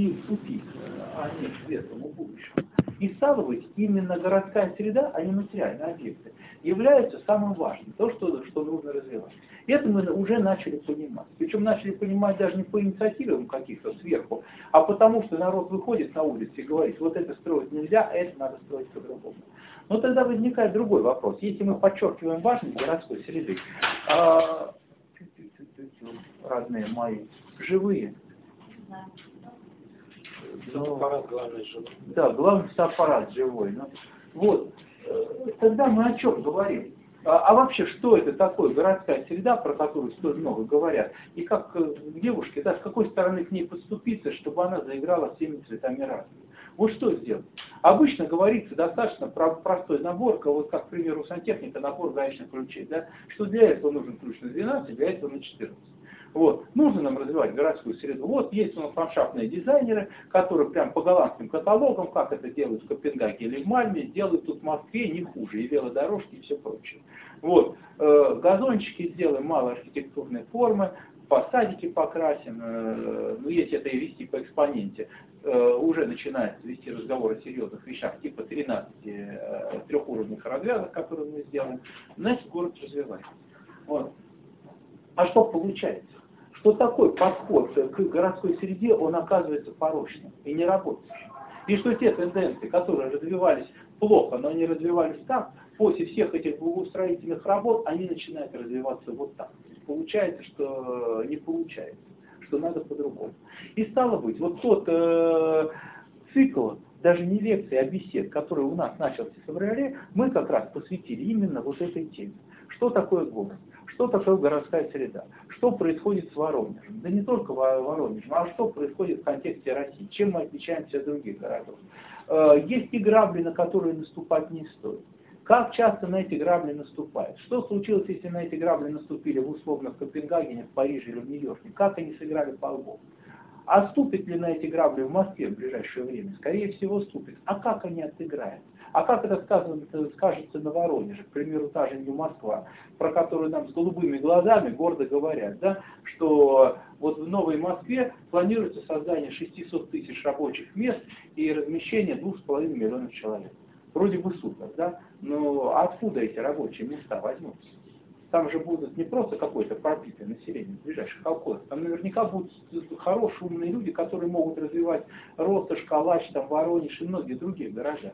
идти в тупик, а не к светлому будущему. И стало именно городская среда, а не материальные объекты, являются самым важным, то, что, что нужно развивать. Это мы уже начали понимать. Причем начали понимать даже не по инициативам каких-то сверху, а потому что народ выходит на улицу и говорит, вот это строить нельзя, а это надо строить по-другому. Но тогда возникает другой вопрос. Если мы подчеркиваем важность городской среды, а, разные мои, живые, Фотоаппарат главный живой. Да, главный фотоаппарат живой. Ну, вот. Э, тогда мы о чем говорим? А, а вообще, что это такое городская среда, про которую столь много говорят? И как э, девушке, да, с какой стороны к ней подступиться, чтобы она заиграла всеми цветами радуги? Вот что сделать? Обычно говорится достаточно про простой набор, вот как, к примеру, сантехника, набор гаечных ключей, да, что для этого нужен ключ на 12, для этого на 14. Вот. Нужно нам развивать городскую среду. Вот есть у нас ландшафтные дизайнеры, которые прям по голландским каталогам, как это делают в Копенгагене или в Мальме, делают тут в Москве не хуже, и велодорожки, и все прочее. Вот. Э, газончики сделаем, мало архитектурной формы, посадики покрасим, э, ну если это и вести по экспоненте, э, уже начинается вести разговор о серьезных вещах, типа 13 э, трехуровневых развязок, которые мы сделаем, значит город развивается. Вот. А что получается? Что такой подход к городской среде, он оказывается порочным и не работающим. И что те тенденции, которые развивались плохо, но они развивались так, после всех этих благоустроительных работ, они начинают развиваться вот так. Получается, что не получается, что надо по-другому. И стало быть, вот тот э, цикл, даже не лекции, а бесед, который у нас начался в феврале, мы как раз посвятили именно вот этой теме. Что такое город? Что такое городская среда? Что происходит с Воронежем? Да не только Воронежем, а что происходит в контексте России? Чем мы отличаемся от других городов? Э, есть и грабли, на которые наступать не стоит. Как часто на эти грабли наступают? Что случилось, если на эти грабли наступили в условно в Копенгагене, в Париже или в Нью-Йорке? Как они сыграли по лбу? А ступит ли на эти грабли в Москве в ближайшее время? Скорее всего, ступит. А как они отыграют? А как это сказано, скажется на Воронеже, к примеру, та же Нью-Москва, про которую нам с голубыми глазами гордо говорят, да, что вот в Новой Москве планируется создание 600 тысяч рабочих мест и размещение 2,5 миллионов человек. Вроде бы супер, да? Но откуда эти рабочие места возьмутся? Там же будут не просто какое-то пробитое население ближайших колхозах, там наверняка будут хорошие, умные люди, которые могут развивать Ростов, Калач, там, Воронеж и многие другие города.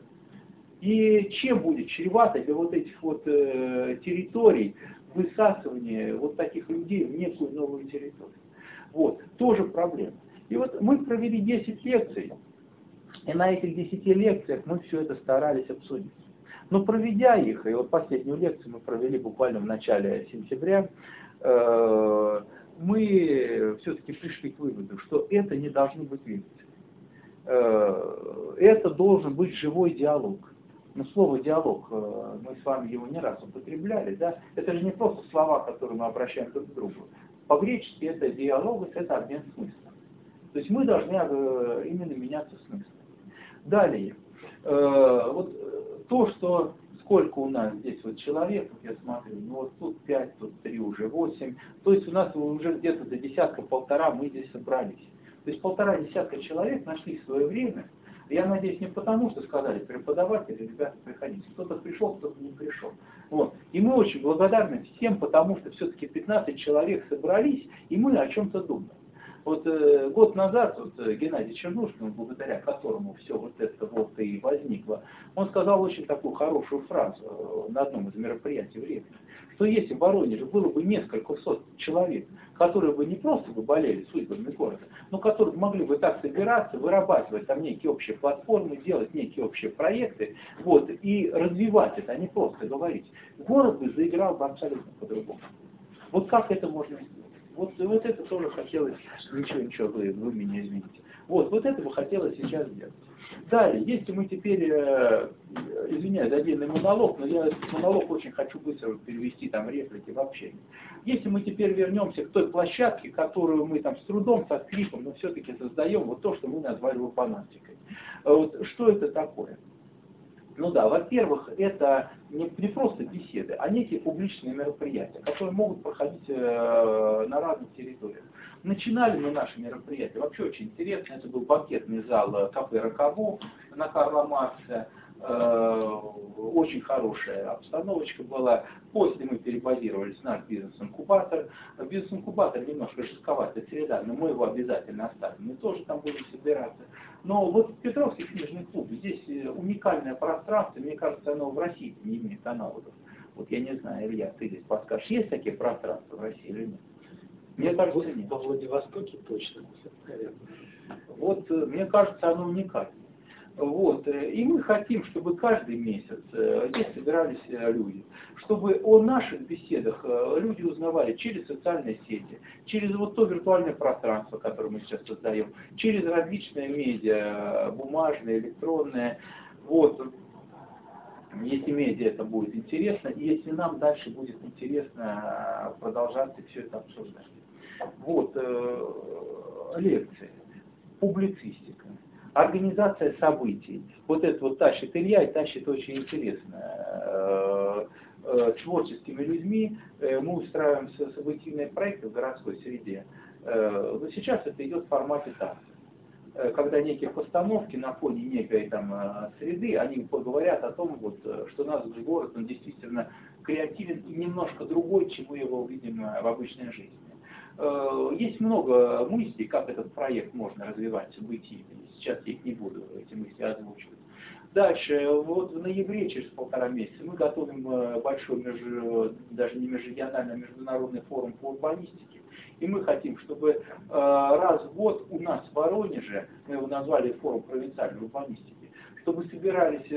И чем будет чревато для вот этих вот э, территорий высасывание вот таких людей в некую новую территорию? Вот, тоже проблема. И вот мы провели 10 лекций, и на этих 10 лекциях мы все это старались обсудить. Но проведя их, и вот последнюю лекцию мы провели буквально в начале сентября, э, мы все-таки пришли к выводу, что это не должны быть лекции. Э, это должен быть живой диалог. Но слово диалог, э, мы с вами его не раз употребляли, да? Это же не просто слова, которые мы обращаем друг к другу. По-гречески это диалог, это обмен смыслом. То есть мы должны э, именно меняться смыслом. Далее, э, вот то, что сколько у нас здесь вот человек, я смотрю, ну вот тут 5, тут 3, уже 8, то есть у нас уже где-то до десятка-полтора мы здесь собрались. То есть полтора десятка человек нашли свое время я надеюсь, не потому, что сказали преподаватели, ребята, приходите. Кто-то пришел, кто-то не пришел. Вот. И мы очень благодарны всем, потому что все-таки 15 человек собрались, и мы о чем-то думаем. Вот э, год назад вот, э, Геннадий Чернушкин, благодаря которому все вот это вот и возникло, он сказал очень такую хорошую фразу э, на одном из мероприятий в Ревне что если в Воронеже было бы несколько сот человек, которые бы не просто бы болели судьбами города, но которые могли бы так собираться, вырабатывать там некие общие платформы, делать некие общие проекты, вот, и развивать это, а не просто говорить, город бы заиграл бы абсолютно по-другому. Вот как это можно сделать? Вот, вот это тоже хотелось, ничего, ничего, вы, вы меня извините. Вот, вот это бы хотелось сейчас сделать. Далее, если мы теперь, э, извиняюсь отдельный монолог, но я монолог очень хочу быстро перевести там реплики в общение. Если мы теперь вернемся к той площадке, которую мы там с трудом, со скрипом, но все-таки создаем вот то, что мы назвали лупанастикой. Вот, что это такое? Ну да, во-первых, это не, не просто беседы, а некие публичные мероприятия, которые могут проходить э, на разных территориях. Начинали мы наши мероприятия, вообще очень интересно, это был банкетный зал э, кафе Роково на Карла Маркса, очень хорошая обстановочка была. После мы перебазировались в наш бизнес-инкубатор. Бизнес-инкубатор немножко жестковатая среда, но мы его обязательно оставим. Мы тоже там будем собираться. Но вот Петровский книжный клуб, здесь э, уникальное пространство, мне кажется, оно в России не имеет аналогов. Вот я не знаю, Илья, ты здесь подскажешь, есть такие пространства в России или нет? Мне кажется, нет. Во Владивостоке точно, наверное. Вот, э, мне кажется, оно уникально. Вот. Э, и мы хотим, чтобы каждый месяц э, здесь собирались э, люди, чтобы о наших беседах люди узнавали через социальные сети, через вот то виртуальное пространство, которое мы сейчас создаем, через различные медиа, бумажные, электронные. Вот. Если медиа это будет интересно, и если нам дальше будет интересно продолжать все это обсуждать. Вот, лекции, публицистика, Организация событий. Вот это вот тащит Илья и тащит очень интересно. Э, э, с творческими людьми э, мы устраиваем событийные проекты в городской среде. Но сейчас это идет в формате танца когда некие постановки на фоне некой там среды, они поговорят о том, вот, что наш город, он действительно креативен и немножко другой, чем мы его увидим в обычной жизни. Э, есть много мыслей, как этот проект можно развивать событиями. Сейчас я их не буду, эти мысли озвучивать. Дальше, вот в ноябре, через полтора месяца, мы готовим э, большой, между, даже не межрегиональный, а международный форум по урбанистике. И мы хотим, чтобы э, раз в год у нас в Воронеже, мы его назвали форум провинциальной урбанистики, чтобы собирались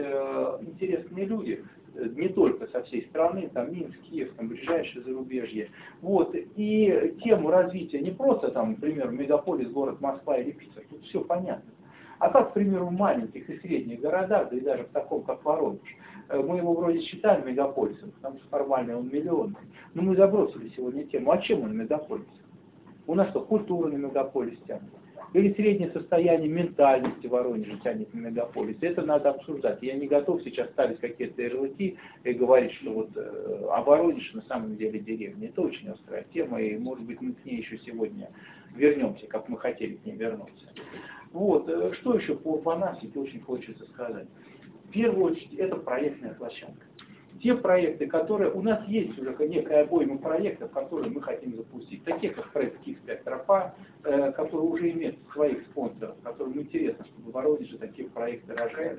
интересные люди, не только со всей страны, там Минск, Киев, там ближайшее зарубежье. Вот. И тему развития не просто там, например, мегаполис, город Москва или Питер, тут все понятно. А как, к примеру, в маленьких и средних городах, да и даже в таком, как Воронеж, э, мы его вроде считаем мегаполисом, потому что формально он миллионный. Но мы забросили сегодня тему, а чем он мегаполис? У нас что, культура на мегаполис тянет? Или среднее состояние ментальности Воронежа тянет на мегаполис. Это надо обсуждать. Я не готов сейчас ставить какие-то ярлыки и говорить, что вот э, а на самом деле деревня. Это очень острая тема, и может быть мы к ней еще сегодня вернемся, как мы хотели к ней вернуться. Вот, э, что еще по урбанастике очень хочется сказать. В первую очередь, это проектная площадка те проекты, которые у нас есть уже некая обойма проектов, которые мы хотим запустить, такие как проект Киевская тропа, э, который уже имеет своих спонсоров, которым интересно, чтобы в Воронеже такие проекты рожались.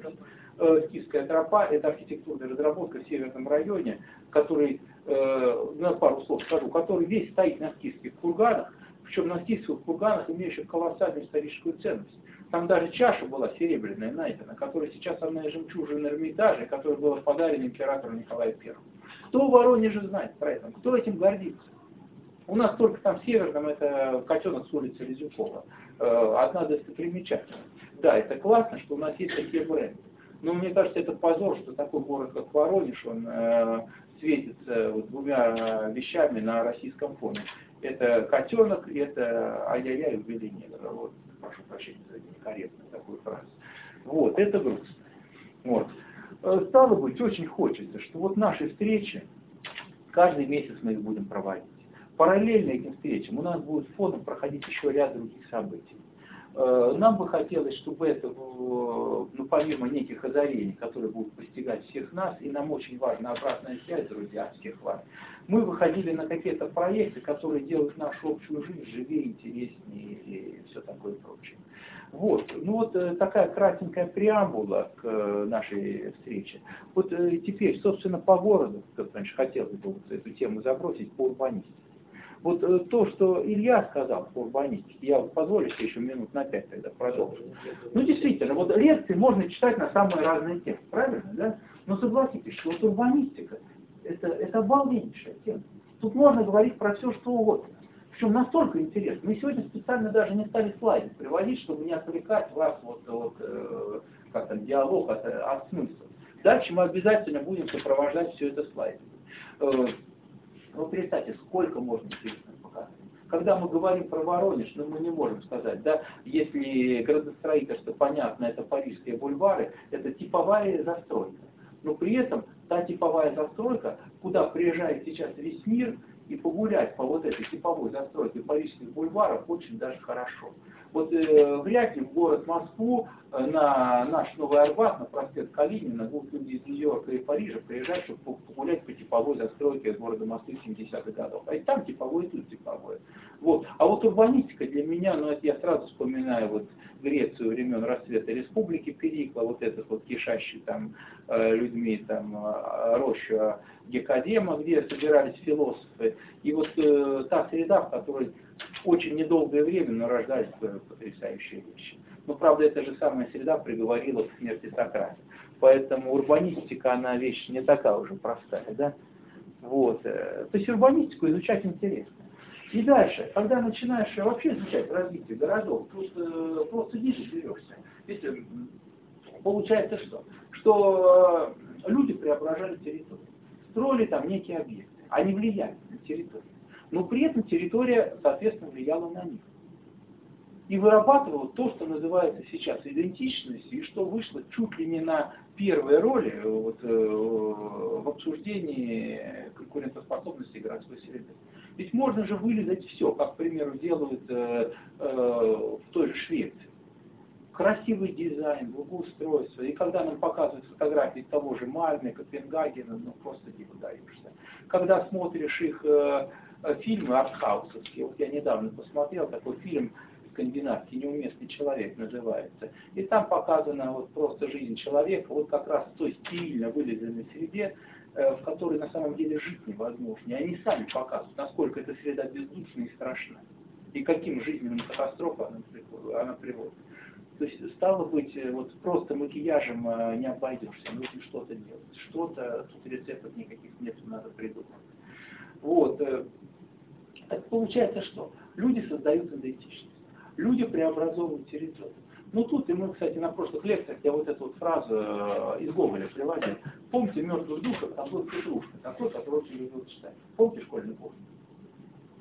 Э, Киевская тропа – это архитектурная разработка в северном районе, который, э, на пару слов скажу, который весь стоит на скифских курганах, причем на скифских курганах имеющих колоссальную историческую ценность. Там даже чаша была серебряная найдена, которая сейчас одна из жемчужин Эрмитажа, которая была подарена императору Николаю I. Кто в Воронеже знает про это? Кто этим гордится? У нас только там Северном это котенок с улицы Лизюкова. Э, одна достопримечательность. Да, это классно, что у нас есть такие бренды. Но мне кажется, это позор, что такой город, как Воронеж, он э, светится вот двумя вещами на российском фоне. Это котенок, это ай-яй-яй убили негра. Вот прошу прощения за некорректную такую фразу. Вот, это грустно. Вот. Э, стало быть, очень хочется, что вот наши встречи, каждый месяц мы их будем проводить. Параллельно этим встречам у нас будет фоном проходить еще ряд других событий. Э, нам бы хотелось, чтобы это, ну, помимо неких озарений, которые будут постигать всех нас, и нам очень важна обратная связь, друзья, всех вас, мы выходили на какие-то проекты, которые делают нашу общую жизнь живее, интереснее и все такое прочее. Вот. Ну вот э, такая кратенькая преамбула к э, нашей встрече. Вот теперь, собственно, по городу, как раньше хотел бы эту тему забросить, по урбанистике. Вот э, то, что Илья сказал по урбанистике, я позволю себе еще минут на пять тогда продолжить. Ну, действительно, вот лекции можно читать на самые разные темы, правильно, да? Но согласитесь, что вот урбанистика это, это обалденнейшая тема. Тут можно говорить про все, что угодно. Причем настолько интересно. Мы сегодня специально даже не стали слайды приводить, чтобы не отвлекать вас вот, вот э, как там, диалог от, от смысла. Дальше мы обязательно будем сопровождать все это слайдами. Э, ну, представьте, сколько можно интересных показать. Когда мы говорим про Воронеж, ну, мы не можем сказать, да, если градостроительство, понятно, это парижские бульвары, это типовая застройка. Но при этом та типовая застройка, куда приезжает сейчас весь мир, и погулять по вот этой типовой застройке парижских бульваров очень даже хорошо. Вот э, ли в город Москву э, на наш Новый Арбат, на проспект Калинина будут люди из Нью-Йорка и Парижа приезжать, чтобы погулять по типовой застройке города Москвы 70-х годов. А и там типовой, и тут типовой. Вот. А вот урбанистика для меня, ну это я сразу вспоминаю вот Грецию времен расцвета республики Перикла, вот этот вот кишащий там э, людьми там э, рощу Гекадема, где собирались философы. И вот э, та среда, в которой очень недолгое время, но рождались потрясающие вещи. Но, правда, эта же самая среда приговорила к смерти Сократа. Поэтому урбанистика, она вещь не такая уже простая, да? Вот. То есть урбанистику изучать интересно. И дальше, когда начинаешь вообще изучать развитие городов, тут э, просто ниже берешься. Видите, получается что? Что э, люди преображали территорию, строили там некие объекты, они влияли на территорию. Но при этом территория, соответственно, влияла на них. И вырабатывала то, что называется сейчас идентичностью, и что вышло чуть ли не на первой роли э, вот, э, в обсуждении конкурентоспособности городской среды. Ведь можно же вылезать все, как, к примеру, делают э, э, в той же Швеции. Красивый дизайн, благоустройство. И когда нам показывают фотографии того же Мальме, Копенгагена, ну просто дико даешься. Когда смотришь их э, фильмы артхаусовские, вот я недавно посмотрел такой фильм скандинавский, неуместный человек называется. И там показана вот просто жизнь человека, вот как раз в той стильно вылизанной среде, Э, в которой на самом деле жить невозможно. И они сами показывают, насколько эта среда бездушна и страшна. И каким жизненным катастрофам она, приводит. То есть, стало быть, э, вот просто макияжем э, не обойдешься, нужно что-то делать. Что-то, тут рецептов никаких нет, надо придумать. Вот. Это получается что? Люди создают идентичность. Люди преобразовывают территорию. Ну тут, и мы, кстати, на прошлых лекциях, я вот эту вот фразу э, из Гоголя приводил. Помните мертвых душах, там был Петрушка, такой, который любил читать. Помните школьный пост?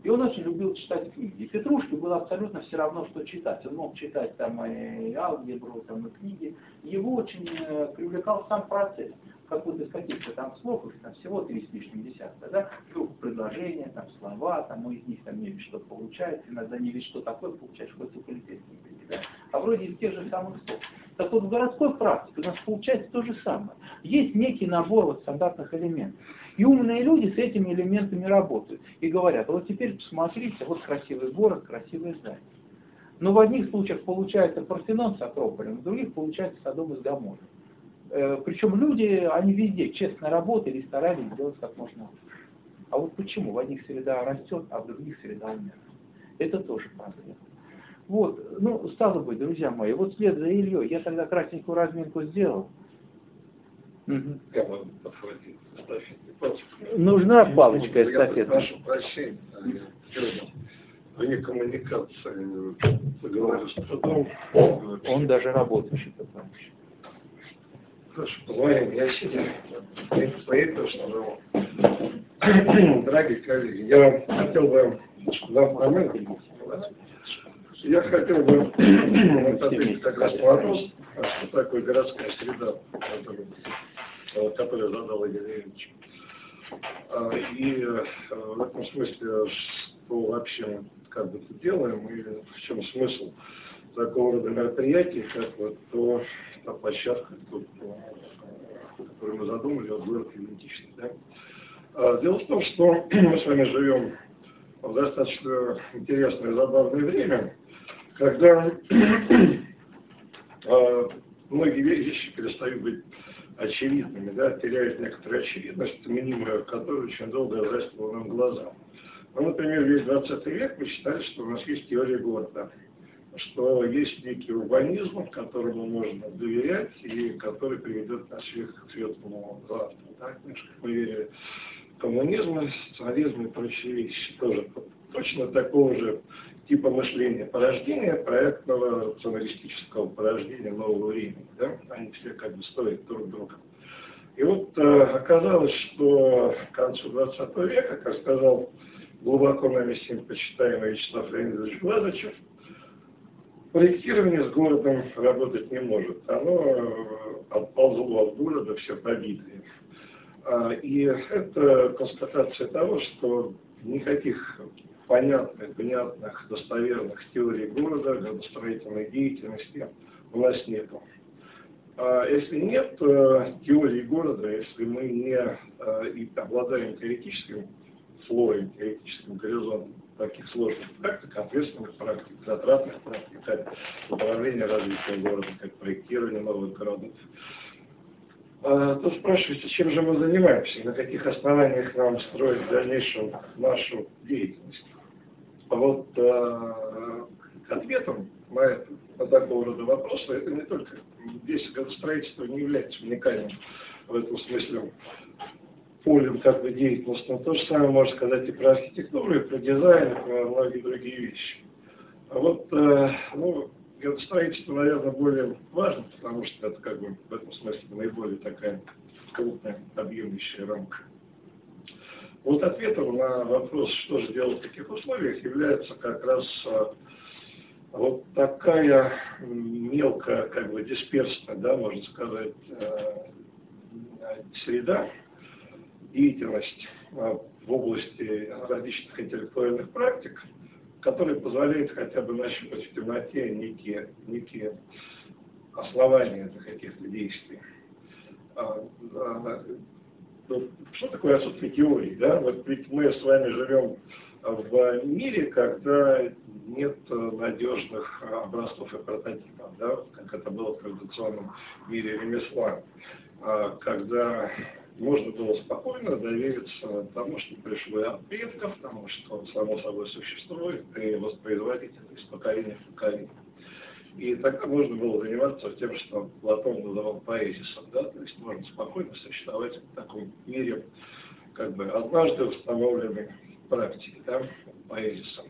И он очень любил читать книги. И Петрушке было абсолютно все равно, что читать. Он мог читать там и алгебру, там и книги. Его очень э, привлекал сам процесс как вот из каких-то там слов, их там всего три с лишним десятка, да, вдруг предложения, там слова, там из них там не что получается, иногда не видишь, что такое получаешь, хоть у полицейских да, а вроде из тех же самых слов. Так вот в городской практике у нас получается то же самое. Есть некий набор вот стандартных элементов. И умные люди с этими элементами работают. И говорят, вот теперь посмотрите, вот красивый город, красивое здание. Но в одних случаях получается Парфенон с Акрополем, в других получается Содом из Гамора. Э, причем люди, они везде честно работали и старались сделать как можно лучше. А вот почему в одних среда растет, а в других среда умирает? Это тоже проблема. Вот, ну, стало быть, друзья мои, вот след за Ильей, я тогда красненькую разминку сделал. Угу. Нужна палочка эстафета. Прошу прощения, вне коммуникации поговорю с трудом. Он даже работающий, потому что. Хорошо, поговорим. Я. Поэтому, что, дорогие коллеги, я хотел бы вам момент я хотел бы ответить как раз вопрос, что такое городская среда, которую, которую задал Игорь Ильич. А, и э, в этом смысле, что вообще как бы это делаем, и в чем смысл такого рода мероприятий, как вот то, та площадка, тут, которую мы задумали, вот город идентичный. Да? А, дело в том, что мы с вами живем в достаточно интересное и забавное время, когда э, многие вещи перестают быть очевидными, да, теряют некоторую очевидность, минимую которую очень долго застила нам глаза. Ну, например, весь 20 век мы считали, что у нас есть теория города, что есть некий урбанизм, которому можно доверять и который приведет нас всех к светлому завтра. Да? Мы верили в коммунизм, социализм и прочие вещи тоже точно такого же типа мышления порождения, проектного рационалистического порождения нового времени. Да? Они все как бы стоят друг друга. И вот э, оказалось, что к концу 20 века, как сказал глубоко нами всем почитаемый Вячеслав Леонидович Глазачев, Проектирование с городом работать не может. Оно э, отползло от города, все побитые. А, и это констатация того, что никаких понятных, понятных, достоверных теорий города, градостроительной деятельности у нас нет. А если нет э, теории города, если мы не э, обладаем теоретическим слоем, теоретическим горизонтом таких сложных практик, ответственных практик, затратных практик, как управление развитием города, как проектирование новых городов, а, то спрашивается, чем же мы занимаемся, на каких основаниях нам строить в дальнейшем нашу деятельность. А вот э, ответом на, это, на такого рода вопросы, это не только, здесь градостроительство не является уникальным в этом смысле полем как бы деятельности, но то же самое можно сказать и про архитектуру, и про дизайн, и про многие другие вещи. А вот, э, ну, градостроительство, наверное, более важно, потому что это как бы в этом смысле наиболее такая крупная, объемлющая рамка. Вот ответом на вопрос, что же делать в таких условиях, является как раз а, вот такая мелкая, как бы дисперсная, да, можно сказать, э, среда, деятельность а, в области различных интеллектуальных практик, которые позволяют хотя бы нащупать в темноте некие, некие основания для каких-то действий. А, что такое отсутствие теории? Да? Вот ведь мы с вами живем в мире, когда нет надежных образцов и прототипов, да? как это было в традиционном мире ремесла, а, когда можно было спокойно довериться тому, что пришло от предков, тому, что само собой существует, и воспроизводить это из поколения в поколение. И тогда можно было заниматься тем, что Платон называл поэзисом, да, то есть можно спокойно существовать в таком мире, как бы однажды установленной практики, да, поэзисом.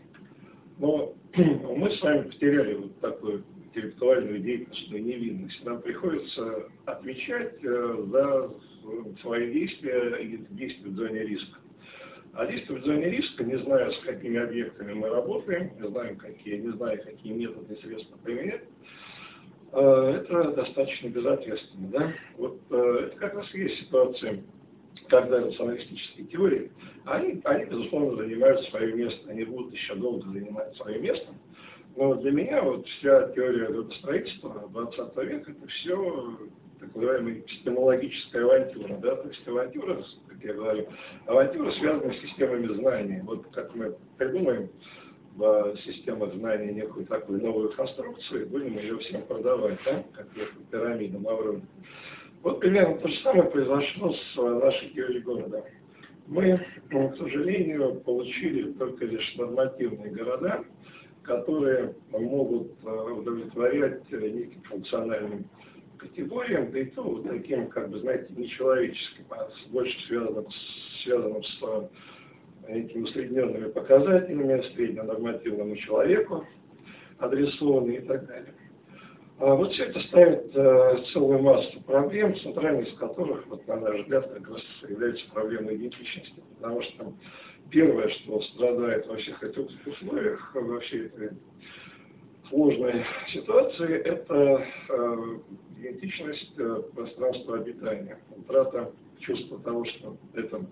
Но мы с вами потеряли вот такую интеллектуальную деятельностную невинность. Нам приходится отвечать э, за свои действия и действия в зоне риска. А действовать в зоне риска, не зная, с какими объектами мы работаем, не знаем, какие, не зная, какие методы и средства применять, э, это достаточно безответственно. Да? Вот э, это как раз и есть ситуация, когда рационалистические теории, они, они, безусловно, занимают свое место, они будут еще долго занимать свое место. Но для меня вот вся теория градостроительства 20 века, это все так называемая эпистемологическая авантюра, да, то есть авантюра, как я говорю, авантюра связана с системами знаний. Вот как мы придумаем в системах знаний некую такую новую конструкцию, будем ее всем продавать, да, как эту пирамиду Маврон. Вот примерно то же самое произошло с нашей теорией города. Мы, к сожалению, получили только лишь нормативные города, которые могут э, удовлетворять неким функциональным категориям, да и то вот таким, как бы, знаете, нечеловеческим, а больше связанным, связанным с этими усредненными показателями, средненормативному человеку, адресованные и так далее. А вот все это ставит э, целую массу проблем, центральной из которых, вот, на наш взгляд, как раз является проблемой идентичности. Потому что первое, что страдает во всех этих условиях, во всей этой сложной ситуации, это э, идентичность э, пространства обитания, утрата чувства того, что это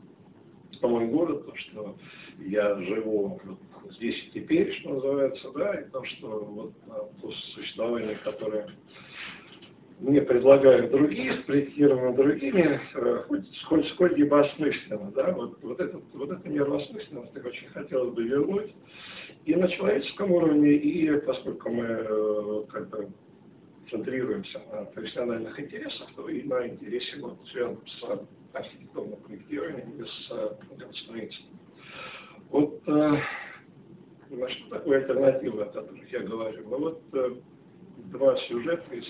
мой город, то, что я живу здесь и теперь, что называется, да, и то, что вот э, то существование, которое мне предлагают другие, спроектировано другими, э, хоть сколь, сколь-либо осмысленно, да, вот, вот, этот, вот эту меру осмысленности очень хотелось бы вернуть и на человеческом уровне, и поскольку мы э, как бы центрируемся на профессиональных интересах, то и на интересе, вот, связанном с архитектурным проектированием и с э, строительством. Вот э, что такое альтернатива, о которых я говорю? Ну вот э, два сюжета из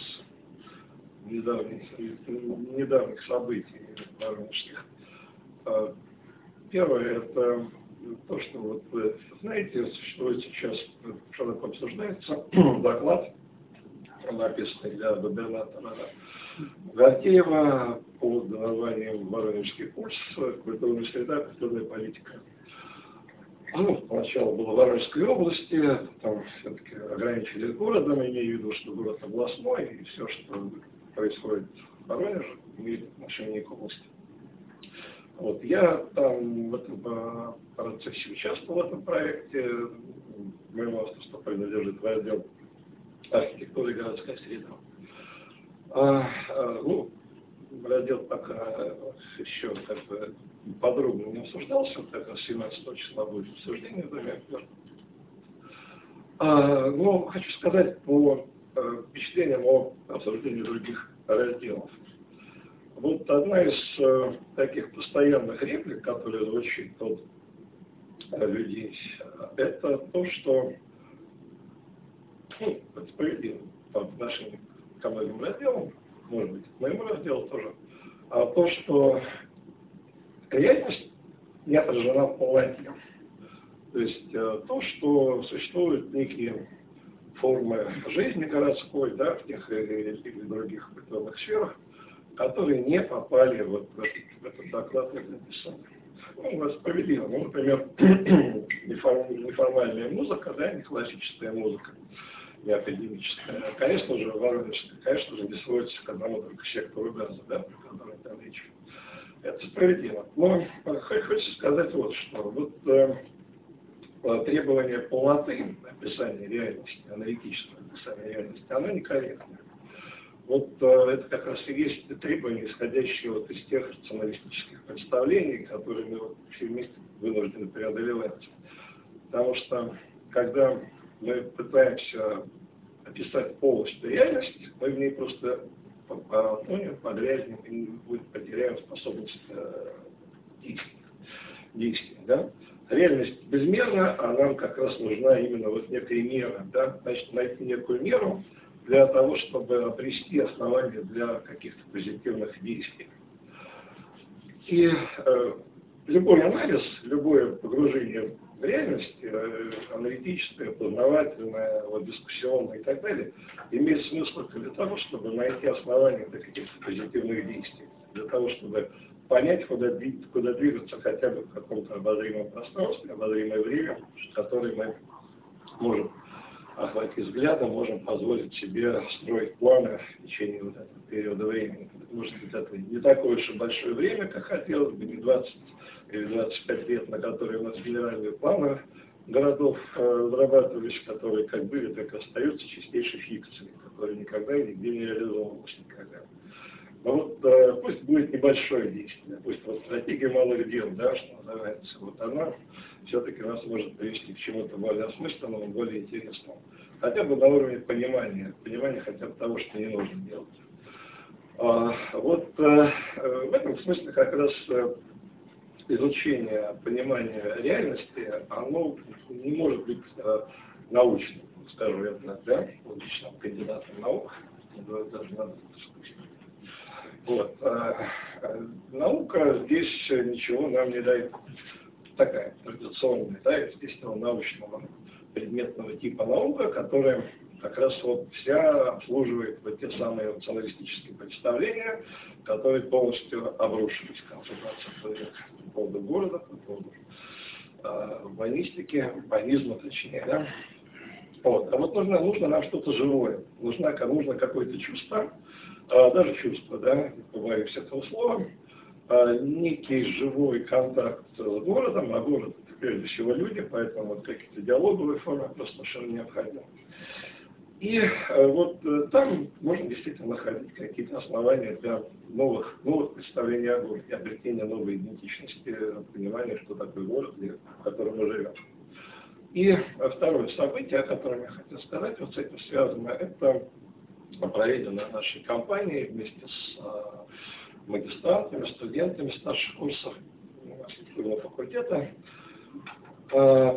недавних, недавних событий воронежских. Э, первое это то, что вот вы знаете, существует сейчас, широко обсуждается доклад написанный для губернатора Гартеева под названием «Воронежский пульс. Культурная среда, культурная политика». ну, сначала было в Воронежской области, потом все-таки ограничили городом, имея в виду, что город областной, и все, что происходит в Воронеже, имеет отношение к области. Вот, я там в этом э, процессе участвовал в этом проекте. Моему авторству принадлежит в отдел архитектуры и городская среда. А, а, ну, раздел пока еще как бы подробно не обсуждался, вот как раз 17 числа будет обсуждение в Доме а, Но хочу сказать по э, впечатлениям о обсуждении других разделов. Вот одна из э, таких постоянных реплик, которая звучит от э, людей, это то, что ну, это справедливо по отношению к многим разделам, может быть, к моему разделу тоже, а то, что реальность не отражена в полноте. То есть э, то, что существуют некие формы жизни городской, да, в тех или других определенных сферах, которые не попали вот в этот, в этот доклад, как написано. Ну, нас справедливо. Ну, например, неформальная музыка, да, не классическая музыка, не академическая. Конечно же, воронежская, конечно же, не сводится к одному только сектору газа, да, про который там речь. Это справедливо. Но хочется сказать вот что. Вот э, требование полноты описания реальности, аналитического описания реальности, оно некорректное. Вот э, это как раз и есть требования, исходящие вот из тех рационалистических представлений, которые мы вот все вместе вынуждены преодолевать. Потому что, когда мы пытаемся описать полностью реальность, мы в ней просто тонем, погрязнем и потеряем способность э, действия. действия да? Реальность безмерна, а нам как раз нужна именно вот некая мера. Да? Значит, найти некую меру, для того, чтобы обрести основания для каких-то позитивных действий. И э, любой анализ, любое погружение в реальность, э, аналитическое, познавательное, вот, дискуссионное и так далее, имеет смысл для того, чтобы найти основания для каких-то позитивных действий, для того, чтобы понять, куда, куда двигаться хотя бы в каком-то обозримом пространстве, обозримое время, которое мы можем охватить взглядом, можем позволить себе строить планы в течение вот этого периода времени. Может быть, это не такое уж и большое время, как хотелось бы, не 20 или 25 лет, на которые у нас генеральные планы городов э, разрабатывались, которые как были, так и остаются чистейшей фикцией, которые никогда и нигде не реализовывались никогда. Но вот э, пусть будет небольшое действие, пусть вот стратегия малых дел, да, что называется, вот она все-таки нас может привести к чему-то более осмысленному, более интересному. Хотя бы на уровне понимания, понимания хотя бы того, что не нужно делать. А, вот э, в этом смысле как раз э, изучение, понимание реальности, оно не может быть э, научным, скажу я так, да, личным кандидатом наук, даже надо вот. А, а, наука здесь ничего нам не дает такая традиционная, да, естественно, научного предметного типа наука, которая как раз вот вся обслуживает вот те самые рационалистические представления, которые полностью обрушились в конце 20 века по поводу города, по поводу э, урбанистики, урбанизма точнее, да. Вот. А вот нужно, нужно нам что-то живое, нужно, нужно какое-то чувство, даже чувство, да, побоюсь этого слова, э, некий живой контакт с городом, а город это прежде всего люди, поэтому вот какие-то диалоговые формы просто совершенно необходимы. И э, вот э, там можно действительно находить какие-то основания для новых, новых представлений о городе, обретения новой идентичности, понимания, что такое город, в котором мы живем. И второе событие, о котором я хотел сказать, вот с этим связано, это проведено нашей компанией вместе с э, магистрантами, студентами старших курсов архитектурного факультета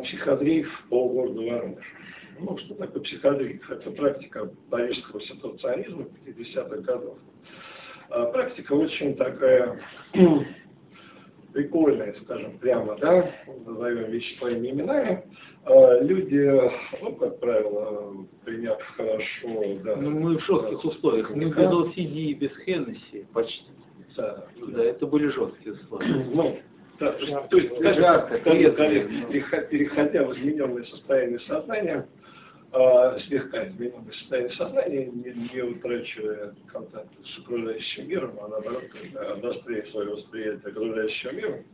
психодрив по городу Воронеж. Ну, что такое психодриф? Это практика парижского ситуационизма 50-х годов. А практика очень такая прикольная, скажем прямо, да, назовем вещи своими именами. А люди, ну, как правило, приняв хорошо, да. Ну, мы в жестких условиях. Мы без LCD и без Хеннесси почти. Да, да, это были жесткие условия. Ну, Да, то есть, то есть Жарко, коллег, приятно. коллег, переходя в измененное состояние сознания, э, слегка измененное состояние сознания, не, не утрачивая контакт с окружающим миром, а наоборот, когда обостряя свое восприятие окружающего мира,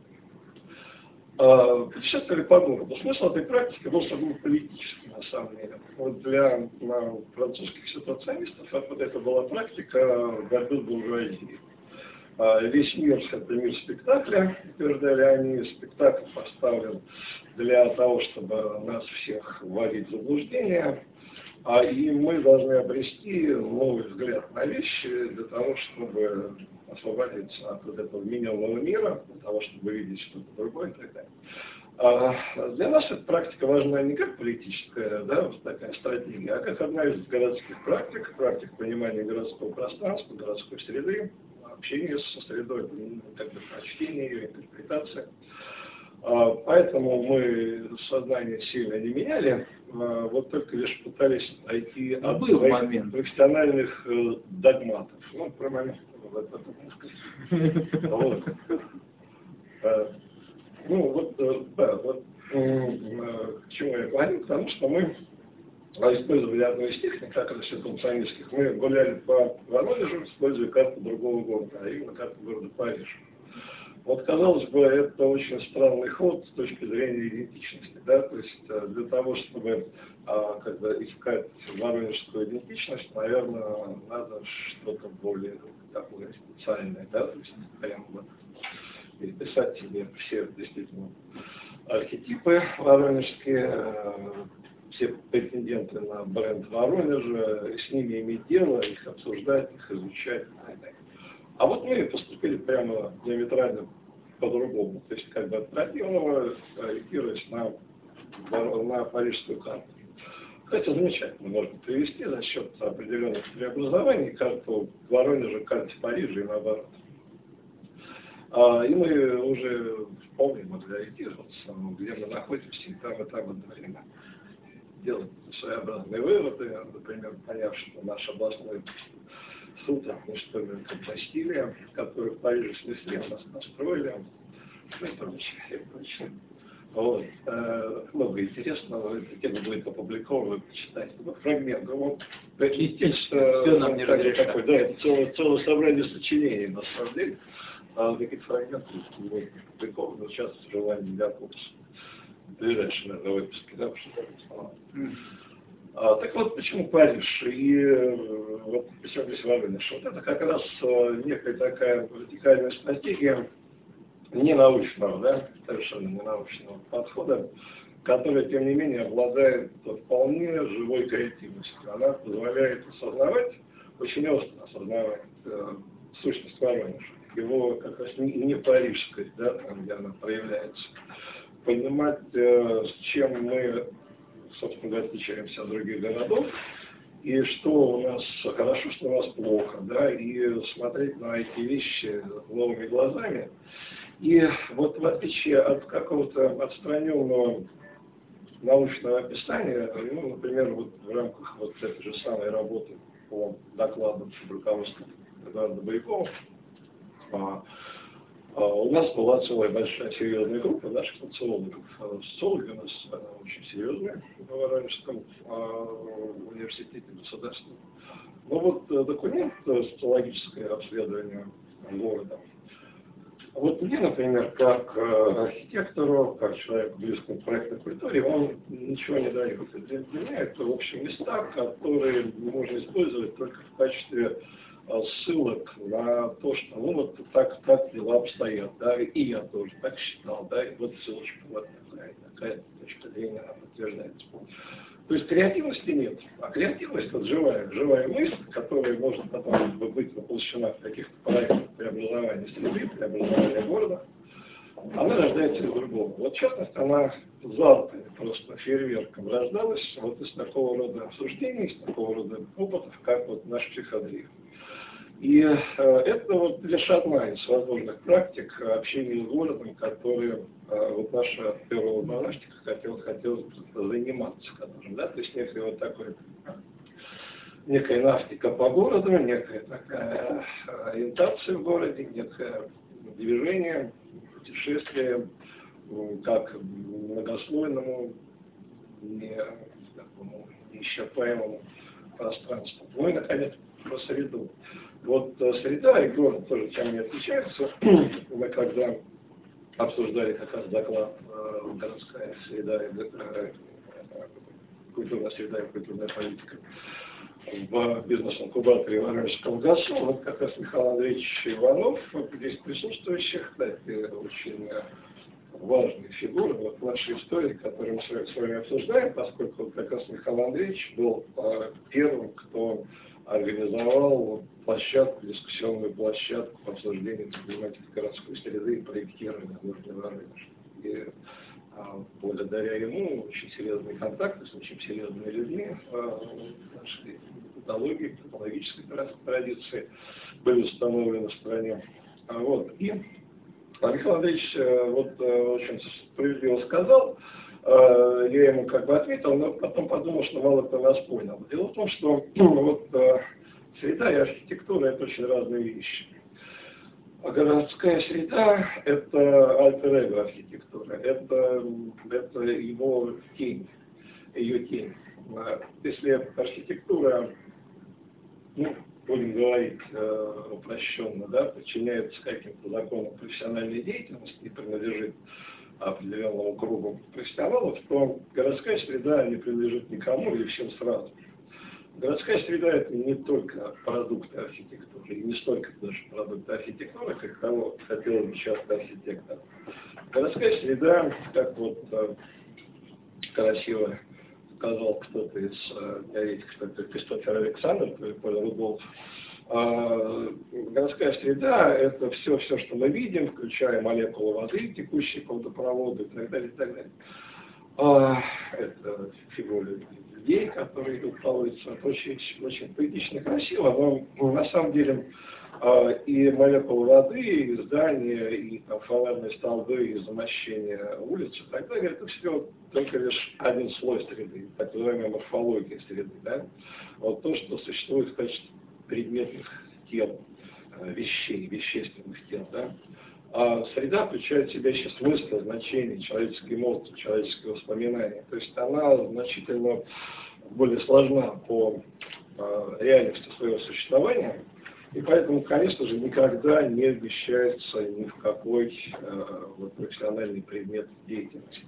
э, путешествовали по городу. Смысл этой практики был сугубо политический, на самом деле. Вот для на, французских ситуационистов вот это была практика борьбы с буржуазией. А, Весь мир – это мир спектакля, утверждали они. Спектакль поставлен для того, чтобы нас всех вводить в заблуждение. А, И мы должны обрести новый взгляд на вещи для того, чтобы освободиться от вот этого вмененного мира, для того, чтобы видеть что-то другое и так далее. А, Для нас эта практика важна не как политическая да, такая стратегия, а как одна из городских практик, практик понимания городского пространства, городской среды, общения со средой, м, как бы прочтение ее, интерпретация. А, Поэтому мы сознание сильно не меняли, а, вот только лишь пытались найти А был момент. профессиональных э, догматов. Ну, про момент вот это. Э, Ну, вот, э, да, вот к чему я говорю, потому что мы использовали одну из техник, как раз функционистских. Мы гуляли по Воронежу, используя карту другого города, а именно карту города Париж. Вот, казалось бы, это очень странный ход с точки зрения идентичности. Да? То есть э, для того, чтобы а, бы искать воронежскую идентичность, наверное, надо что-то более такое специальное. Да? То есть прям вот переписать себе все действительно архетипы воронежские, э, все претенденты на бренд Воронежа, с ними иметь дело, их обсуждать, их изучать и так далее. А вот мы поступили прямо диаметрально по-другому. То есть как бы от противного ориентируясь на, Вор- на парижскую карту. Хотя замечательно можно привести за счет определенных преобразований карту Воронежа, карте Парижа и наоборот. А, и мы уже вполне могли ориентироваться, где мы находимся и там, и там одновременно. Делать своеобразные выводы, например, поняв, что наш областной суд это не что иное, как Бастилия, которую в Париже снесли, у нас построили, ну и прочее, и прочее. Вот. Э, Много интересного, эта тема будет опубликована, вы почитайте. Ну, фрагмент. Ну, вот, такие тексты, Всё нам не такой, да, это целое, целое собрание сочинений, на самом деле. А какие-то фрагменты будут опубликованы, сейчас желание для курса. Ближайшие, наверное, выпуски, да, потому что А, так вот, почему Париж и э, вот почему здесь Воронеж? Вот это как раз э, некая такая радикальная стратегия не научного, да, совершенно не научного подхода, которая, тем не менее, обладает вполне живой креативностью. Она позволяет осознавать, очень остро осознавать э, сущность Воронежа, его как раз не, не парижскость, да, там, где она проявляется, понимать, э, с чем мы собственно говоря, отличаемся от других городов, и что у нас хорошо, что у нас плохо, да, и смотреть на эти вещи новыми глазами. И вот в отличие от какого-то отстраненного научного описания, ну, например, вот в рамках вот этой же самой работы по докладам под руководством Эдуарда Боякова, а, у нас была целая большая серьезная группа наших социологов. А, Социологи у нас а, очень серьезные в Воронежском а, университете государственном. Ну вот э, документ э, социологическое обследование города. Вот мне, например, как э, архитектору, как человеку близкому к проектной культуре, он ничего не дает. Для, меня это, в общем, места, которые можно использовать только в качестве ссылок на то, что ну вот так, так дела обстоят, да, и я тоже так считал, да, и вот ссылочка, вот такая, такая точка зрения она подтверждается. То есть креативности нет, а креативность вот живая, живая мысль, которая может потом быть воплощена в каких-то проектах преобразования среды, преобразования города, она рождается из другого. Вот в частности, она залпами, просто фейерверком рождалась вот из такого рода обсуждений, из такого рода опытов, как вот наш психодриф. И э, это вот лишь одна из возможных практик общения с городом, которые э, вот наша первая монашка хотела, хотела заниматься, которым, да, то есть некая вот такой некая нафтика по городу, некая такая ориентация в городе, некое движение, путешествиям, как многослойному, не такому неисчерпаемому пространству. Ну и, наконец, про среду. Вот э, среда и город тоже чем не отличаются. Мы когда обсуждали как раз доклад э, «Городская среда и э, культурная среда и культурная политика», в бизнес-инкубаторе Воронежского ГАСу, вот как раз Михаил Андреевич Иванов, здесь присутствующих, кстати, очень важные фигуры вот в нашей истории, которую мы с вами обсуждаем, поскольку как раз Михаил Андреевич был а, первым, кто организовал площадку, дискуссионную площадку по обсуждению проблематики городской среды и проектирования города Воронеж. И а, благодаря ему очень серьезные контакты с очень серьезными людьми а, нашей методологии, технологической традиции были установлены в стране. А, вот. И Михаил Андреевич э, вот э, очень справедливо сказал, я ему как бы ответил, но потом подумал, что мало кто нас понял. Дело в том, что ну, вот среда и архитектура это очень разные вещи. А городская среда – это альтер архитектура, это, это его тень, ее тень. Если архитектура ну, будем говорить э, упрощенно, да, подчиняется каким-то законам профессиональной деятельности и принадлежит определенному кругу профессионалов, то городская среда не принадлежит никому или всем сразу. Городская среда это не только продукты архитектуры, и не столько даже продукты архитектуры, как того хотел бы часто архитектор. Городская среда, как вот э, красиво сказал кто-то из э, теоретиков, Кристофер Александр, Поль Рудолф, городская среда – это все, все, что мы видим, включая молекулы воды, текущие по водопроводу и так далее, и так далее. А, это фигуры людей, которые идут по улице. Это очень, очень поэтично красиво, но на самом деле а, и молекулы воды, и здания, и там, фонарные столбы, и замощение улиц и так далее, это все только лишь один слой среды, так называемая морфология среды. Да? Вот то, что существует в качестве предметных тел, э, вещей, вещественных тел. Да? А среда включает в себя еще смысл, значение, человеческий мозг, человеческое воспоминание. То есть она значительно более сложна по э, реальности своего существования, и поэтому, конечно же, никогда не обещается ни в какой э, вот, профессиональный предмет деятельности.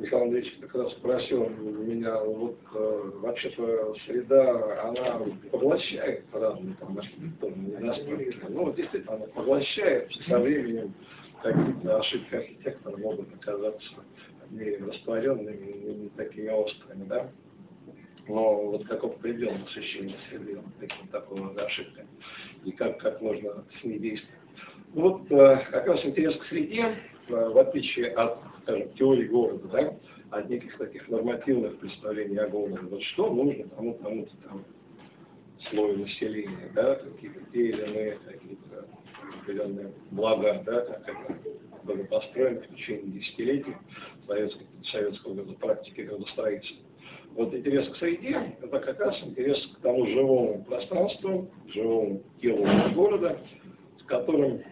Михаил Андреевич как раз спросил меня, вот э, вообще-то среда, она поглощает разные там архитектурные настройки. Ну, действительно, она поглощает со временем какие-то ошибки архитектора могут оказаться не растворенными, не такими острыми, да но вот каков предел насыщения среды таким такого ошибками, и как, как можно с ней действовать. Ну вот э, как раз интерес к среде, э, в отличие от, скажем, теории города, да, от неких таких нормативных представлений о городе, вот что нужно тому, тому-то там слою населения, да, какие-то те или иные какие-то определенные блага, да, как это было построено в течение десятилетий советской, советского практики градостроительства. Вот интерес к среде – это как раз интерес к тому живому пространству, живому телу города, с которым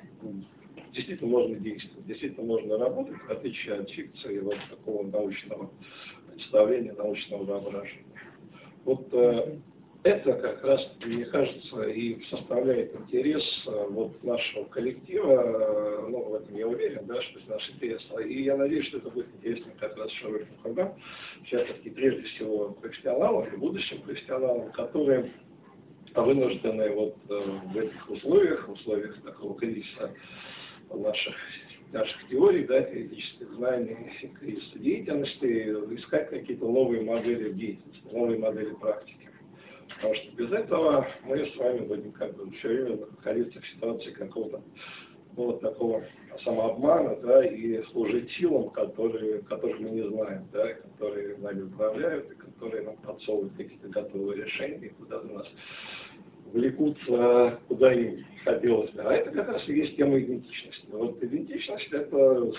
действительно можно действовать, действительно можно работать, в отличие от фикции вот такого научного представления, научного воображения. Вот э, это как раз, мне кажется, и составляет интерес э, вот нашего коллектива, э, ну, в этом я уверен, да, что это наш интерес. И я надеюсь, что это будет интересно как раз широким кругам, в частности, прежде всего профессионалам и будущим профессионалам, которые вынуждены вот э, в этих условиях, в условиях такого кризиса наших наших теорий, да, теоретических знаний, кризиса деятельности, искать какие-то новые модели деятельности, новые модели практики. Потому что без этого мы с вами будем как бы все время находиться в ситуации какого-то ну, вот такого самообмана, да, и служить силам, которые, которых мы не знаем, да, которые нами управляют, и которые нам подсовывают какие-то готовые решения, куда-то нас влекут, куда им хотелось бы. А это как раз и есть тема идентичности. Вот идентичность – это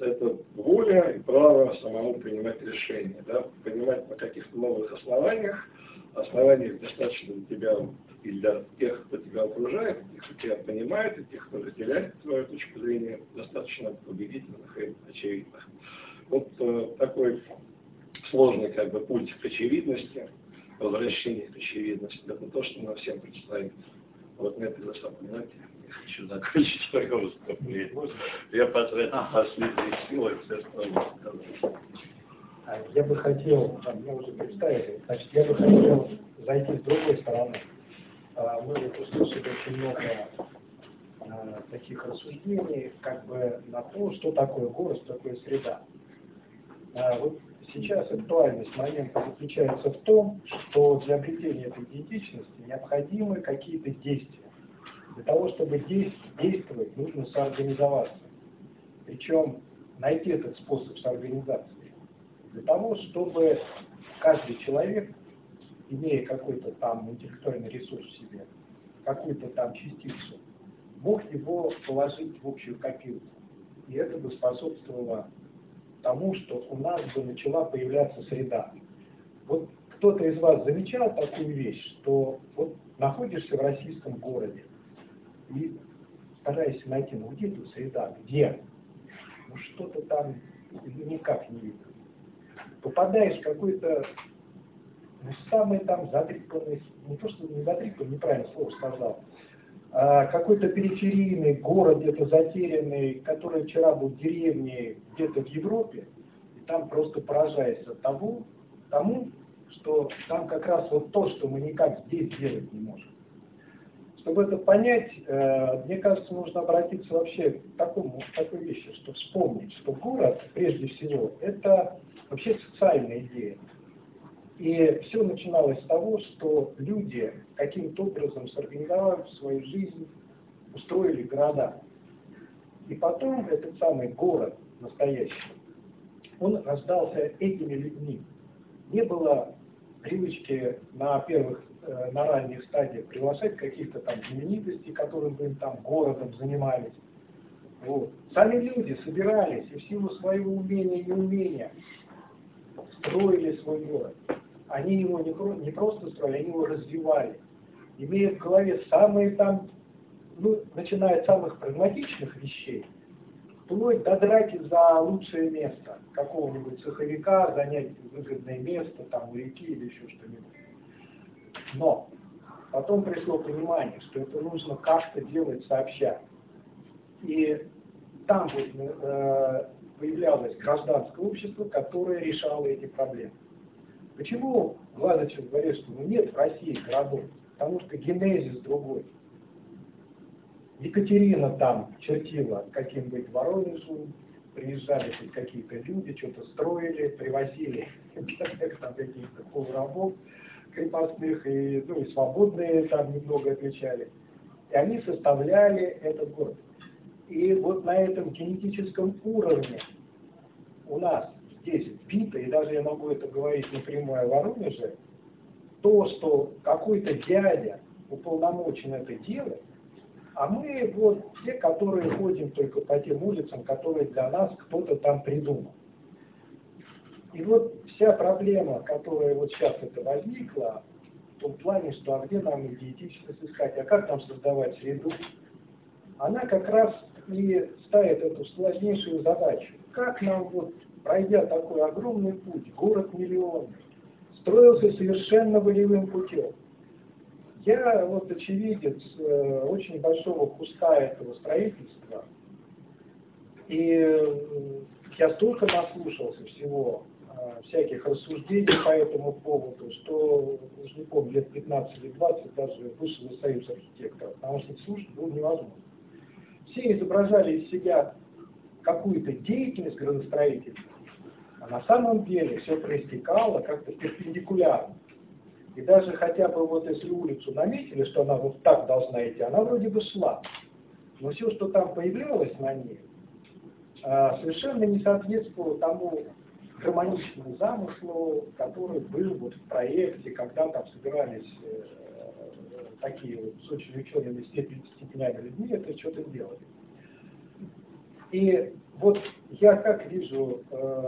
это воля и право самому принимать решения, да, понимать на каких-то новых основаниях, основаниях достаточно для тебя и для тех, кто тебя окружает, тех, кто тебя понимает, и тех, кто разделяет твою точку зрения, достаточно убедительных и очевидных. Вот э, такой сложный как бы путь к очевидности, возвращение к очевидности, это то, что нам всем предстоит. Вот на этой ноте я хочу закончить свое выступление. Я потратил последние силы, все, сказать. А я бы хотел, мне уже представили, значит, я бы хотел зайти с другой стороны. А, мы вот услышали очень много а, таких рассуждений, как бы на то, что такое город, что такое среда. Вот сейчас актуальность момента заключается в том, что для обретения этой идентичности необходимы какие-то действия. Для того, чтобы действовать, нужно соорганизоваться. Причем найти этот способ соорганизации. Для того, чтобы каждый человек, имея какой-то там интеллектуальный ресурс в себе, какую-то там частицу, мог его положить в общую копилку. И это бы способствовало тому, что у нас бы начала появляться среда. Вот кто-то из вас замечал такую вещь, что вот находишься в российском городе и стараешься найти, ну где тут среда, где? Ну что-то там никак не видно. Попадаешь в какой-то ну, самый там затрипанный, не то что не затрипанный, неправильно слово сказал, какой-то периферийный город где-то затерянный, который вчера был деревней где-то в Европе, и там просто поражаешься того, тому, что там как раз вот то, что мы никак здесь делать не можем. Чтобы это понять, э, мне кажется, нужно обратиться вообще к такому, к такой вещи, что вспомнить, что город, прежде всего, это вообще социальная идея. И все начиналось с того, что люди каким-то образом сорганизовали свою жизнь, устроили города. И потом этот самый город настоящий, он рождался этими людьми. Не было привычки на первых, э, на ранних стадиях приглашать каких-то там знаменитостей, которые бы им там городом занимались. Вот. Сами люди собирались и в силу своего умения и неумения строили свой город они его не, не просто строили, они его развивали, имея в голове самые там, ну, начиная от самых прагматичных вещей, вплоть до драки за лучшее место какого-нибудь цеховика, занять выгодное место там у реки или еще что-нибудь. Но потом пришло понимание, что это нужно как-то делать сообща. И там вот, э, появлялось гражданское общество, которое решало эти проблемы. Почему Владычев говорит, что ну, нет в России городов? Потому что генезис другой. Екатерина там чертила каким-нибудь Воронежу, приезжали тут какие-то люди, что-то строили, привозили там каких-то полурабов крепостных, и, ну, и свободные там немного отвечали. И они составляли этот город. И вот на этом генетическом уровне у нас здесь вбито, и даже я могу это говорить напрямую о Воронеже, то, что какой-то дядя уполномочен это делать, а мы вот те, которые ходим только по тем улицам, которые для нас кто-то там придумал. И вот вся проблема, которая вот сейчас это возникла, в том плане, что а где нам идентичность искать, а как нам создавать среду, она как раз и ставит эту сложнейшую задачу. Как нам вот пройдя такой огромный путь, город миллионный, строился совершенно волевым путем. Я вот очевидец э, очень большого куска этого строительства, и э, я столько наслушался всего, э, всяких рассуждений по этому поводу, что, уж не помню, лет 15 или 20 даже вышел из Союз архитекторов, потому что слушать было невозможно. Все изображали из себя какую-то деятельность градостроительную, а на самом деле все проистекало как-то перпендикулярно. И даже хотя бы вот если улицу наметили, что она вот так должна идти, она вроде бы шла. Но все, что там появлялось на ней, а, совершенно не соответствовало тому гармоничному замыслу, который был вот в проекте, когда там собирались э, такие вот с очень учеными степенями людьми, это что-то делали. И вот я как вижу, э,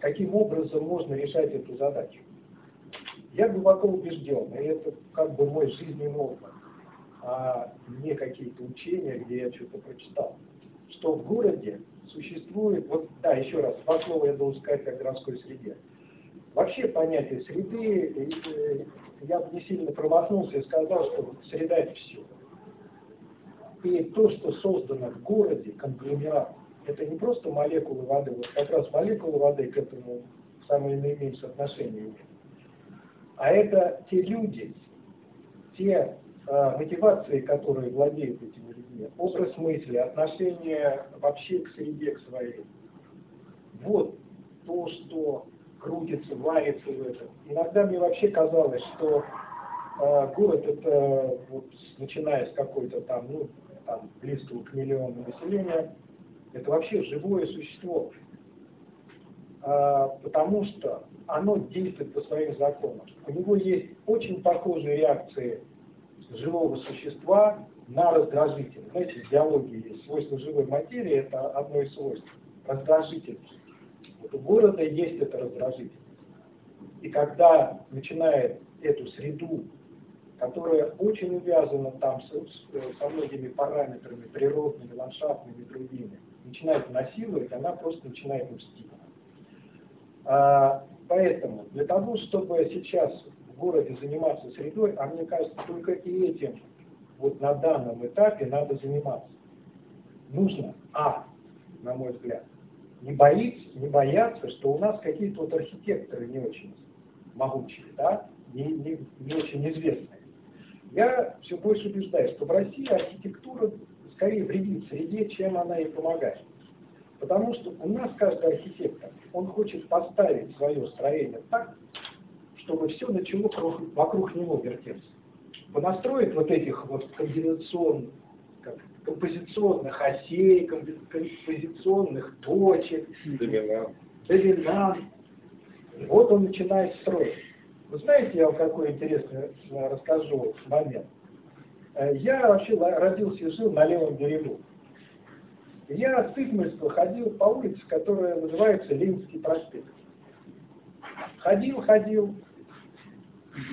каким образом можно решать эту задачу. Я глубоко убежден, и это как бы мой жизненный опыт, а не какие-то учения, где я что-то прочитал, что в городе существует, вот да, еще раз, два слова я должен сказать о городской среде. Вообще понятие среды, э, я не сильно промахнулся и сказал, что среда это все. И то, что создано в городе, конгломерат, это не просто молекулы воды, вот как раз молекулы воды к этому самое наименьшее отношение имеют. А это те люди, те э, мотивации, которые владеют этими людьми, образ мысли, отношение вообще к среде, к своей. Вот то, что крутится, варится в этом. Иногда мне вообще казалось, что э, город это, вот, начиная с какой-то там, ну, там, близкого к миллиону населения, это вообще живое существо. А, потому что оно действует по своим законам. У него есть очень похожие реакции живого существа на раздражитель. Знаете, в биологии есть свойство живой материи, это одно из свойств. Раздражитель. Вот у города есть это раздражитель. И когда начинает эту среду, которая очень увязана там с, со многими параметрами природными, ландшафтными другими, начинает насиловать, она просто начинает мстить. А, поэтому для того, чтобы сейчас в городе заниматься средой, а мне кажется, только и этим вот на данном этапе надо заниматься. Нужно, а, на мой взгляд, не боиться, не бояться, что у нас какие-то вот архитекторы не очень могучие, да, не, не, не очень известные. Я все больше убеждаюсь, что в России архитектура скорее вредит среде, чем она ей помогает. Потому что у нас каждый архитектор, он хочет поставить свое строение так, чтобы все начало вокруг него вертеться. Понастроить вот этих вот комбинационных, как, композиционных осей, композиционных точек, доминант. доминант. Вот он начинает строить. Вы знаете, я вам какой интересный э, расскажу момент. Э, я вообще родился и жил на левом берегу. Я с Игмельства ходил по улице, которая называется Ленинский проспект. Ходил, ходил,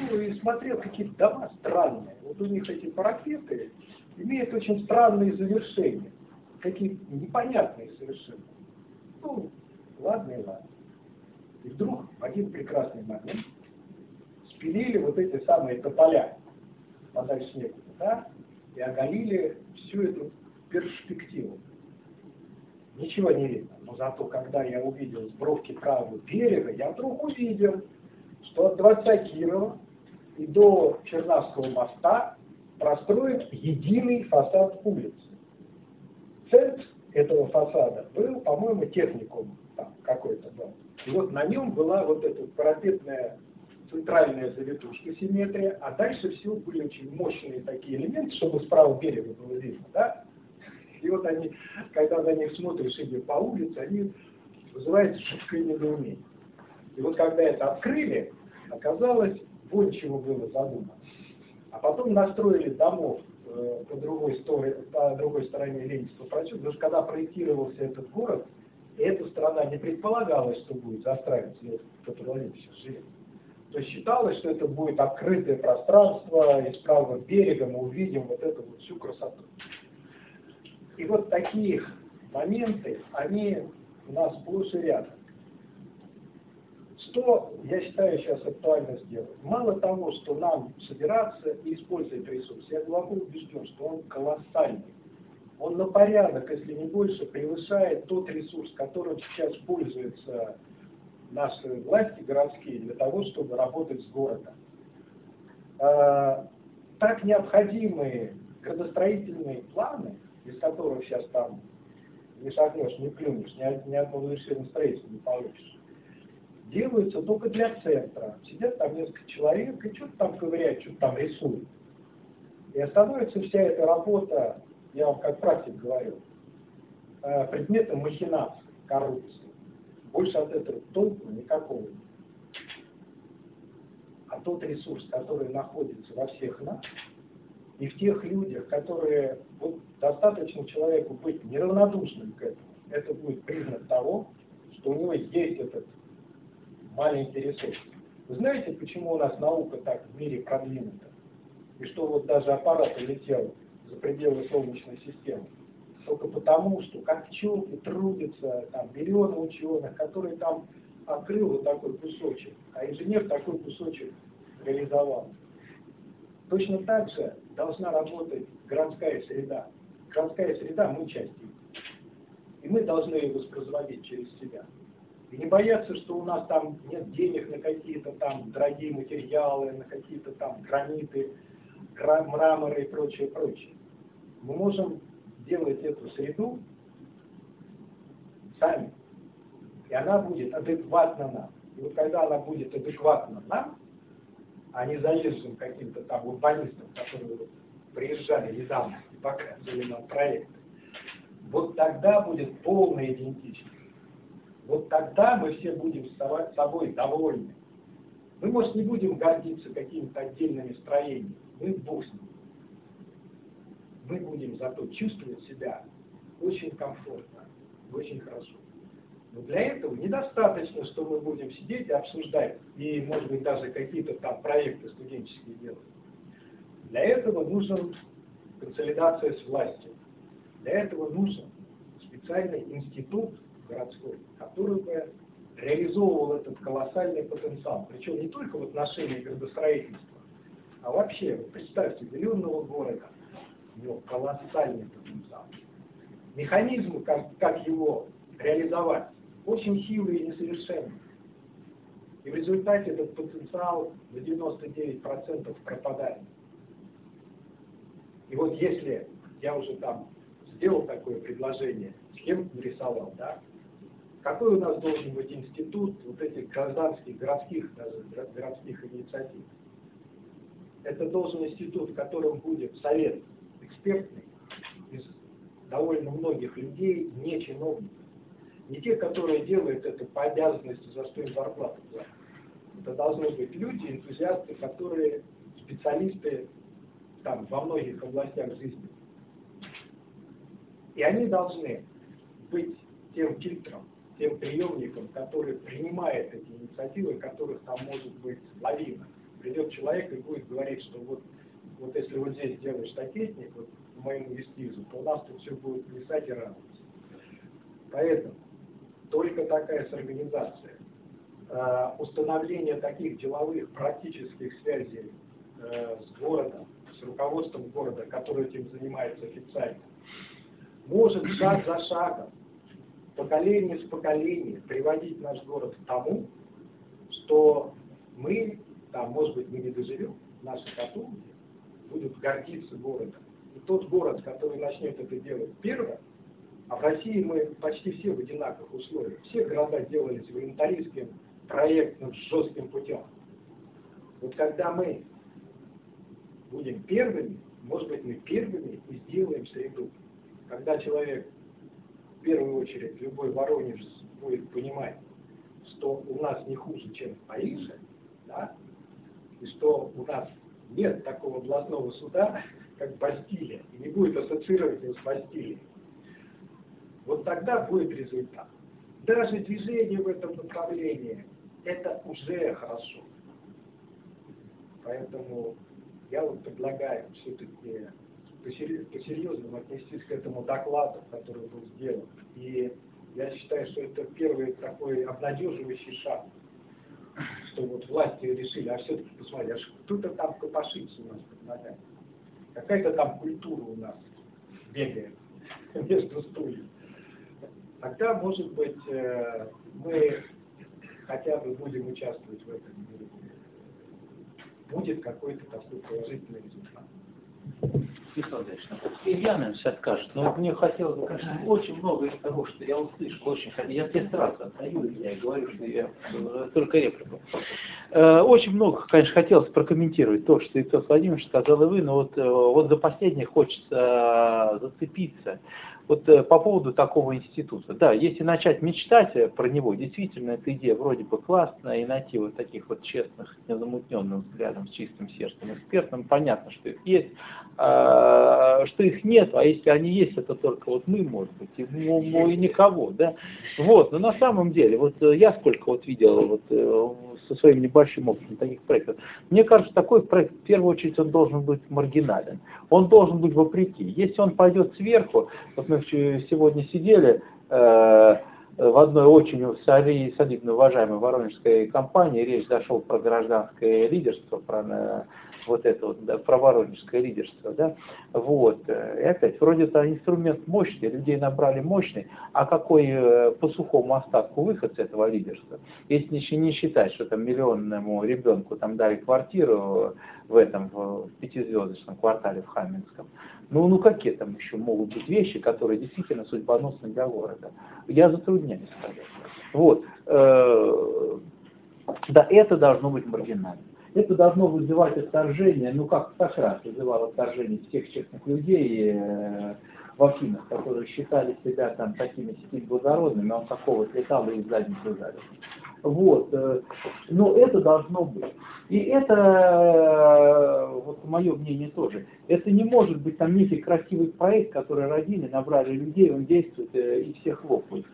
ну, и смотрел какие-то дома странные. Вот у них эти парапеты имеют очень странные завершения, какие непонятные совершенно. Ну, ладно и ладно. И вдруг в один прекрасный момент спилили вот эти самые тополя, подальше некуда, да, и оголили всю эту перспективу. Ничего не видно. Но зато, когда я увидел с бровки правого берега, я вдруг увидел, что от дворца Кирова и до Чернавского моста простроен единый фасад улицы. Центр этого фасада был, по-моему, техникум там какой-то был. И вот на нем была вот эта парапетная центральная завитушка симметрия, а дальше все были очень мощные такие элементы, чтобы с правого берега было видно, да? И вот они, когда на них смотришь, идет по улице, они вызывают жуткое недоумение. И вот когда это открыли, оказалось, вот чего было задумано. А потом настроили домов э, по, другой стороне, по другой стороне Ленинского потому что когда проектировался этот город, эта страна не предполагалась, что будет застраиваться, в котором они сейчас живет. То считалось, что это будет открытое пространство, и с правого берега мы увидим вот эту вот всю красоту. И вот такие моменты, они у нас сплошь и рядом. Что, я считаю, сейчас актуально сделать? Мало того, что нам собираться и использовать ресурс, я глубоко убежден, что он колоссальный. Он на порядок, если не больше, превышает тот ресурс, которым сейчас пользуются наши власти городские для того, чтобы работать с городом. А, так необходимые градостроительные планы без которых сейчас там не шагнешь, не плюнешь, ни, ни одного разрешения строительства не получишь, делаются только для центра. Сидят там несколько человек и что-то там ковыряют, что-то там рисуют. И становится вся эта работа, я вам как практик говорю, э, предметом махинации, коррупции. Больше от этого толку никакого нет. А тот ресурс, который находится во всех нас, и в тех людях, которые вот достаточно человеку быть неравнодушным к этому, это будет признак того, что у него есть этот маленький ресурс. Вы знаете, почему у нас наука так в мире продвинута? И что вот даже аппарат улетел за пределы Солнечной системы? Только потому, что пчелки трудятся, там миллионы ученых, которые там открыл вот такой кусочек, а инженер такой кусочек реализовал. Точно так же должна работать городская среда. Городская среда, мы часть И мы должны ее воспроизводить через себя. И не бояться, что у нас там нет денег на какие-то там дорогие материалы, на какие-то там граниты, мраморы и прочее, прочее. Мы можем делать эту среду сами. И она будет адекватна нам. И вот когда она будет адекватна нам, а не заезжим каким-то там урбанистам, которые приезжали недавно и показывали нам проекты, вот тогда будет полная идентичность. Вот тогда мы все будем с собой довольны. Мы, может, не будем гордиться какими-то отдельными строениями, мы бог с ним. Мы будем зато чувствовать себя очень комфортно, очень хорошо. Но для этого недостаточно, что мы будем сидеть и обсуждать, и, может быть, даже какие-то там проекты студенческие делать. Для этого нужен консолидация с властью. Для этого нужен специальный институт городской, который бы реализовывал этот колоссальный потенциал. Причем не только в отношении градостроительства, а вообще, представьте, миллионного города, него колоссальный потенциал. Механизмы, как, как его реализовать, очень хилые и несовершенные. И в результате этот потенциал на 99% пропадает. И вот если я уже там сделал такое предложение, схему нарисовал, да, какой у нас должен быть институт вот этих гражданских, городских, даже городских инициатив? Это должен институт, в котором будет совет экспертный из довольно многих людей, не чиновников не те, которые делают это по обязанности, за что зарплату платят. Это должны быть люди, энтузиасты, которые специалисты там, во многих областях жизни. И они должны быть тем фильтром, тем приемником, который принимает эти инициативы, которых там может быть лавина. Придет человек и будет говорить, что вот, вот если вот здесь делаешь стакетник, вот по моему эскизу, то у нас тут все будет плясать и радоваться. Поэтому только такая организация. Э, установление таких деловых практических связей э, с городом, с руководством города, который этим занимается официально, может шаг за шагом, поколение с поколением приводить наш город к тому, что мы, там, может быть, мы не доживем, наши потомки будут гордиться городом. И тот город, который начнет это делать первым, а в России мы почти все в одинаковых условиях. Все города делались волонтаристским, проектным, жестким путем. Вот когда мы будем первыми, может быть, мы первыми и сделаем среду. Когда человек, в первую очередь, любой воронеж будет понимать, что у нас не хуже, чем в Париже, да, и что у нас нет такого областного суда, как Бастилия, и не будет ассоциировать его с Бастилией, вот тогда будет результат. Даже движение в этом направлении – это уже хорошо. Поэтому я вот предлагаю все-таки по-серьезному отнестись к этому докладу, который был сделан. И я считаю, что это первый такой обнадеживающий шаг, что вот власти решили, а все-таки посмотри, а кто-то там копошится у нас под ногами. Какая-то там культура у нас бегает между стульями тогда, может быть, э, мы хотя бы будем участвовать в этом мире. Будет какой-то такой положительный результат. Михаил Ильич, Илья, наверное, сейчас скажет, но мне хотелось бы, конечно, очень много из того, что я услышал, очень. Я тебе сразу отдаю, я говорю, что я э, только реплику. Э, очень много, конечно, хотелось прокомментировать то, что Виктор Владимирович сказал и вы, но вот, вот за последнее хочется зацепиться. Вот э, по поводу такого института. Да, если начать мечтать э, про него, действительно, эта идея вроде бы классная, и найти вот таких вот честных, незамутненных взглядом, с чистым сердцем экспертам, понятно, что их есть. А, что их нет, а если они есть, это только вот мы, может быть, и, ну, и никого, да. Вот, но на самом деле, вот э, я сколько вот видел вот со своим небольшим опытом таких проектов, мне кажется, такой проект, в первую очередь, он должен быть маргинален. Он должен быть вопреки. Если он пойдет сверху, вот мы сегодня сидели, э, в одной очень солидно уважаемой воронежской компании. Речь зашел про гражданское лидерство, про вот это вот, да, про воронежское лидерство, да, вот, и опять, вроде это инструмент мощный, людей набрали мощный, а какой э, по сухому остатку выход с этого лидерства, если еще не считать, что там миллионному ребенку там дали квартиру в этом, в пятизвездочном квартале в Хаменском, ну, ну какие там еще могут быть вещи, которые действительно судьбоносны для города? Я затрудняюсь сказать. Вот. Э, да, это должно быть маргинально. Это должно вызывать отторжение, ну как Сократ вызывал отторжение всех честных людей э, в Афинах, которые считали себя там такими стиль благородными, а он какого-то летал и из задницы. Вот. Э, но это должно быть. И это, э, вот мое мнение тоже, это не может быть там некий красивый проект, который родили, набрали людей, он действует э, и всех хлопают.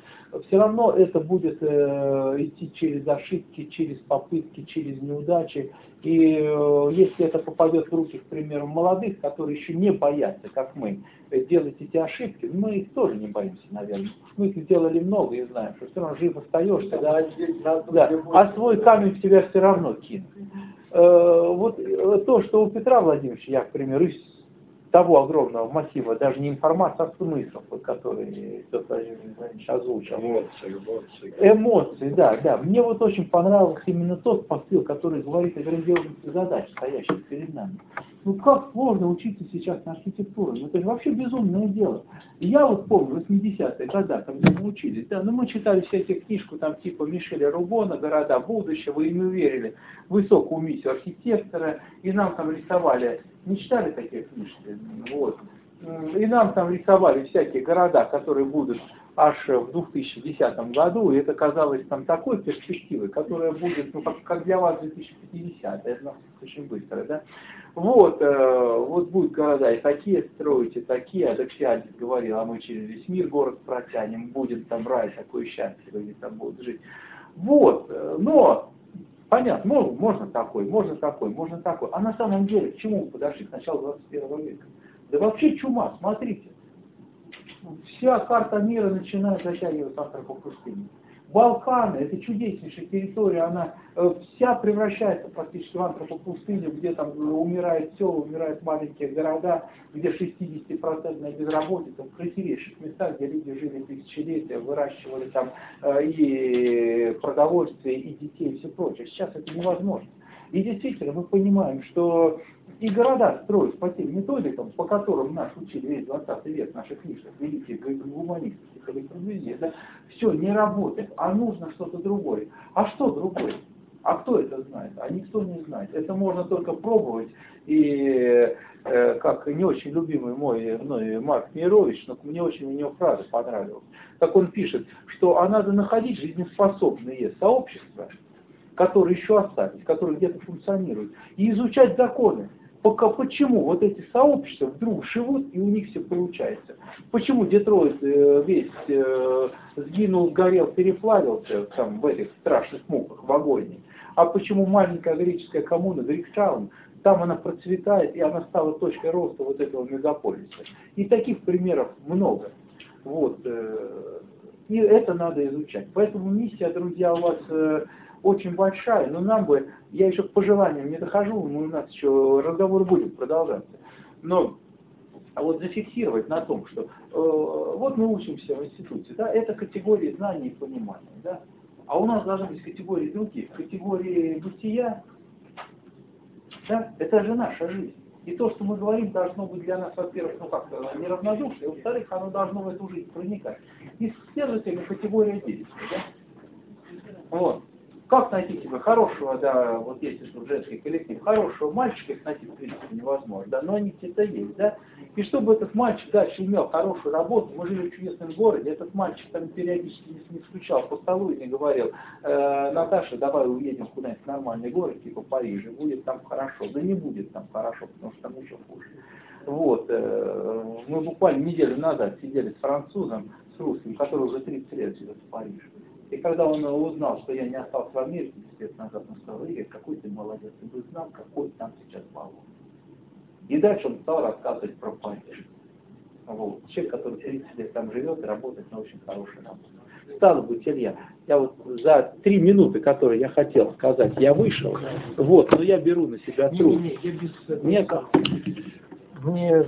Все равно это будет идти через ошибки, через попытки, через неудачи. И если это попадет в руки, к примеру, молодых, которые еще не боятся, как мы, делать эти ошибки, мы их тоже не боимся, наверное. Мы их сделали много и знаем, что все равно жив остаешься. Да, да. А свой камень в тебя все равно кинут. Э, вот э, то, что у Петра Владимировича, я, к примеру, того огромного массива, даже не информация, а смыслов, который Петр Владимирович озвучил. Эмоции, эмоции. Эмоции, да, да. Мне вот очень понравился именно тот посыл, который говорит о грандиозности задач, стоящих перед нами. Ну как сложно учиться сейчас на архитектуру? Ну это же вообще безумное дело. Я вот помню, 80-е годы, когда мы учились, да, ну мы читали все эти книжку там типа Мишеля Рубона «Города будущего», и мы верили в высокую миссию архитектора, и нам там рисовали, не читали такие книжки? Вот. И нам там рисовали всякие города, которые будут аж в 2010 году, и это казалось там такой перспективой, которая будет, ну, как, как для вас 2050, это очень быстро, да? Вот, э, вот будут города и такие строить, и такие, а Доксиадис говорил, а мы через весь мир город протянем, будет там рай, такое счастье, люди там будут жить. Вот, э, но, понятно, ну, можно такой, можно такой, можно такой. А на самом деле, к чему мы подошли к началу 21 века? Да вообще чума, смотрите. Вся карта мира начинает затягиваться по пустыне. Балканы, это чудеснейшая территория, она э, вся превращается практически в антропопустыню, где там умирает все, умирают маленькие города, где 60% безработица, в красивейших местах, где люди жили тысячелетия, выращивали там э, и продовольствие, и детей, и все прочее. Сейчас это невозможно. И действительно, мы понимаем, что и города строить по тем методикам, по которым нас учили весь 20 век наших книжных великих гуманистов, электровизии, да, все не работает, а нужно что-то другое. А что другое? А кто это знает? А никто не знает. Это можно только пробовать. И э, как не очень любимый мой мной Марк Мирович, но мне очень у него фраза понравилась. Так он пишет, что а надо находить жизнеспособные сообщества, которые еще остались, которые где-то функционируют, и изучать законы. Пока, почему вот эти сообщества вдруг живут и у них все получается? Почему Детройт э, весь э, сгинул, сгорел, переплавился там в этих страшных муках в агонии? А почему маленькая греческая коммуна Грикстаун, там она процветает и она стала точкой роста вот этого мегаполиса? И таких примеров много. Вот. Э, и это надо изучать. Поэтому миссия, друзья, у вас э, очень большая, но нам бы, я еще к пожеланиям не дохожу, у нас еще разговор будет продолжаться. Но а вот зафиксировать на том, что э, вот мы учимся в институте, да, это категории знаний и понимания, да, а у нас должны быть категории других, категории бытия, да, это же наша жизнь. И то, что мы говорим, должно быть для нас, во-первых, ну как неравнодушно, и во-вторых, оно должно в эту жизнь проникать. И следовательно, категория действия, да. Вот. Как найти себе хорошего, да, вот если что женский коллектив, хорошего мальчика их найти в принципе невозможно, да, но они где-то есть, да. И чтобы этот мальчик дальше имел хорошую работу, мы жили в чудесном городе, этот мальчик там периодически не, не стучал по столу и не говорил, э, Наташа, давай уедем куда-нибудь в нормальный город, типа Париж, будет там хорошо. Да не будет там хорошо, потому что там еще хуже. Вот, э, мы буквально неделю назад сидели с французом, с русским, который уже 30 лет живет в Париже. И когда он узнал, что я не остался в Америке 10 лет назад, он сказал, Игорь, какой ты молодец, ты бы знал, какой там сейчас баллон. И дальше он стал рассказывать про Париж. Вот. Человек, который 30 лет там живет и работает на очень хорошей работе. Стало быть, Илья, я вот за три минуты, которые я хотел сказать, я вышел, вот, но я беру на себя труд. Не, не, я без... Нет. Мне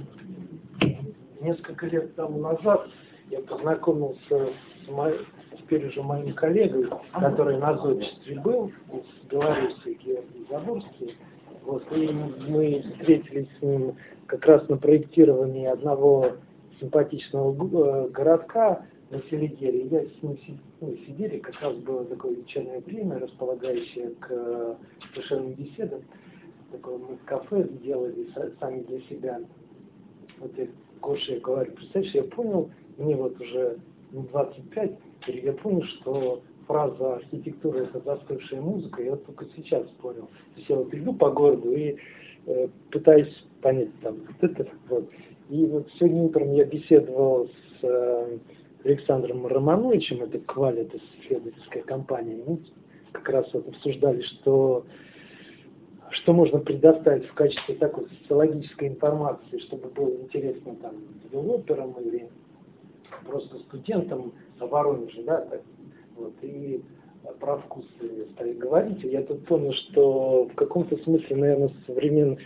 несколько лет тому назад я познакомился с, моей, теперь уже моим коллегой, который на зодчестве был, с Беларуси, Георгий Забурский. Вот, и мы встретились с ним как раз на проектировании одного симпатичного э, городка на Селигере. Я с ним ну, сидели, как раз было такое вечернее время, располагающее к душевным беседам. Такое мы кафе сделали сами для себя. Вот я Гоше говорю, представляешь, я понял, мне вот уже 25, и я понял, что фраза архитектура это застывшая музыка, я только сейчас понял. То есть я вот иду по городу и э, пытаюсь понять там вот это вот. И вот сегодня утром я беседовал с э, Александром Романовичем, это Кваль, это исследовательская компания, мы как раз вот обсуждали, что что можно предоставить в качестве такой социологической информации, чтобы было интересно там девелоперам или просто студентам Воронеже, да, так, вот, и про вкусы стали говорить, я тут понял, что в каком-то смысле, наверное, современный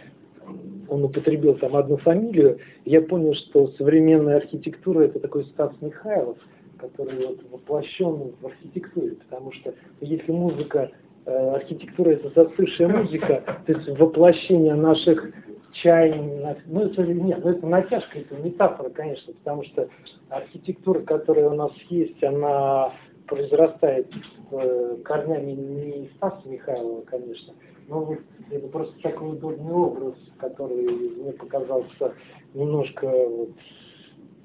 он употребил там одну фамилию, я понял, что современная архитектура это такой Стас Михайлов, который вот воплощен в архитектуре, потому что если музыка, э, архитектура это застывшая музыка, то есть воплощение наших чаяний, ну это нет, ну это натяжка, это метафора, конечно, потому что архитектура, которая у нас есть, она произрастает э, корнями не из Стаса Михайлова, конечно, но это просто такой удобный образ, который мне показался немножко, вот,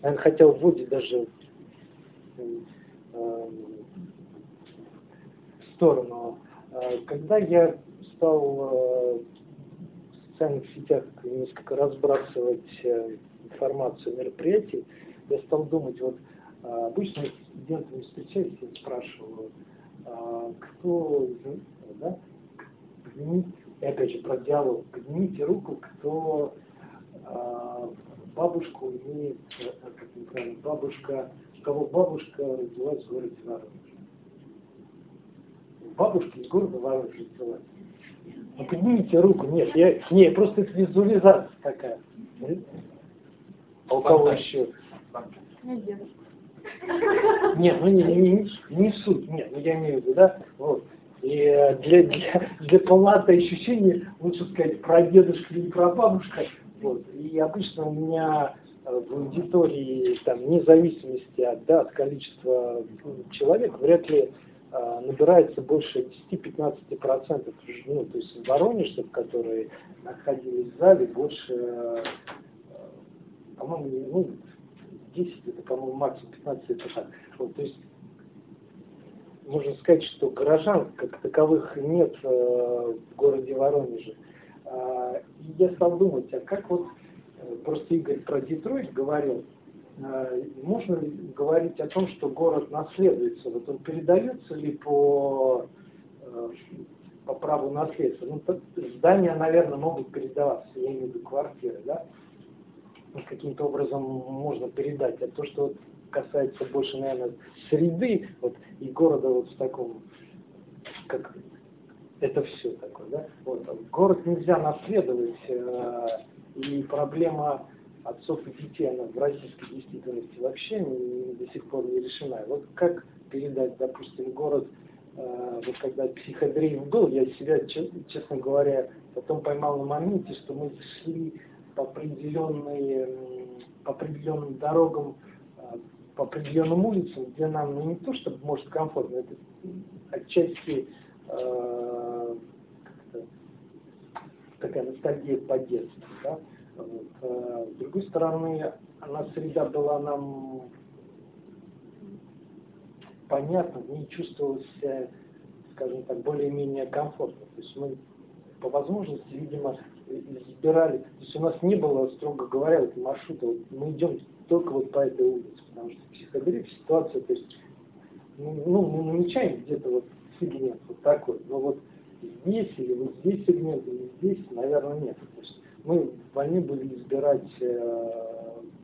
я хотел вводить даже э, в сторону. Э, когда я стал социальных сетях несколько разбрасывать э, информацию о мероприятии, я стал думать, вот э, обычно студентами встречаюсь и спрашиваю, э, кто, да, и опять же про диалог, поднимите руку, кто э, бабушку имеет, э, как неправильно, бабушка, кого бабушка родилась в городе Воронеж. Бабушка из города Воронеж родилась. Ну поднимите руку, нет, я, не, просто это визуализация такая. А у кого еще? Нет, ну не, не, не, не суть, нет, ну я имею в виду, да, вот. И э, для, для, для полноты ощущения лучше сказать про дедушку или про бабушку. Вот. И обычно у меня э, в аудитории, там, вне зависимости от, да, от количества человек, вряд ли э, набирается больше 10-15%. Ну, то есть воронежцев, которые находились в зале, больше, э, по-моему, ну, 10, это, по-моему, максимум 15 это так. Вот, то есть можно сказать, что горожан как таковых нет э, в городе Воронеже. Э, я стал думать, а как вот, э, просто Игорь про Детройт говорил, можно ли говорить о том, что город наследуется? Вот он передается ли по, э, по праву наследства? Ну, здания, наверное, могут передаваться, я имею в виду квартиры, да? Ну, каким-то образом можно передать. А то, что касается больше, наверное, среды вот, и города вот в таком, как это все такое, да? Вот, город нельзя наследовать, э, и проблема отцов и детей, она в российской действительности вообще до сих пор не решена. Вот как передать, допустим, город, э, вот когда психодрейв был, я себя, честно говоря, потом поймал на моменте, что мы шли по определенной, по определенным дорогам по определенным улицам, где нам ну, не то, чтобы может комфортно, это отчасти э, такая ностальгия по детству. Да? С другой стороны, она среда была нам понятна, в ней чувствовалась, скажем так, более-менее комфортно. То есть мы по возможности, видимо, избирали. То есть у нас не было, строго говоря, вот маршрута. Вот мы идем только вот по этой улице, потому что психоделик ситуация, то есть, ну, ну, мы намечаем где-то вот сегмент вот такой, но вот здесь или вот здесь сегмент, или здесь, наверное, нет. Мы вольны были избирать э,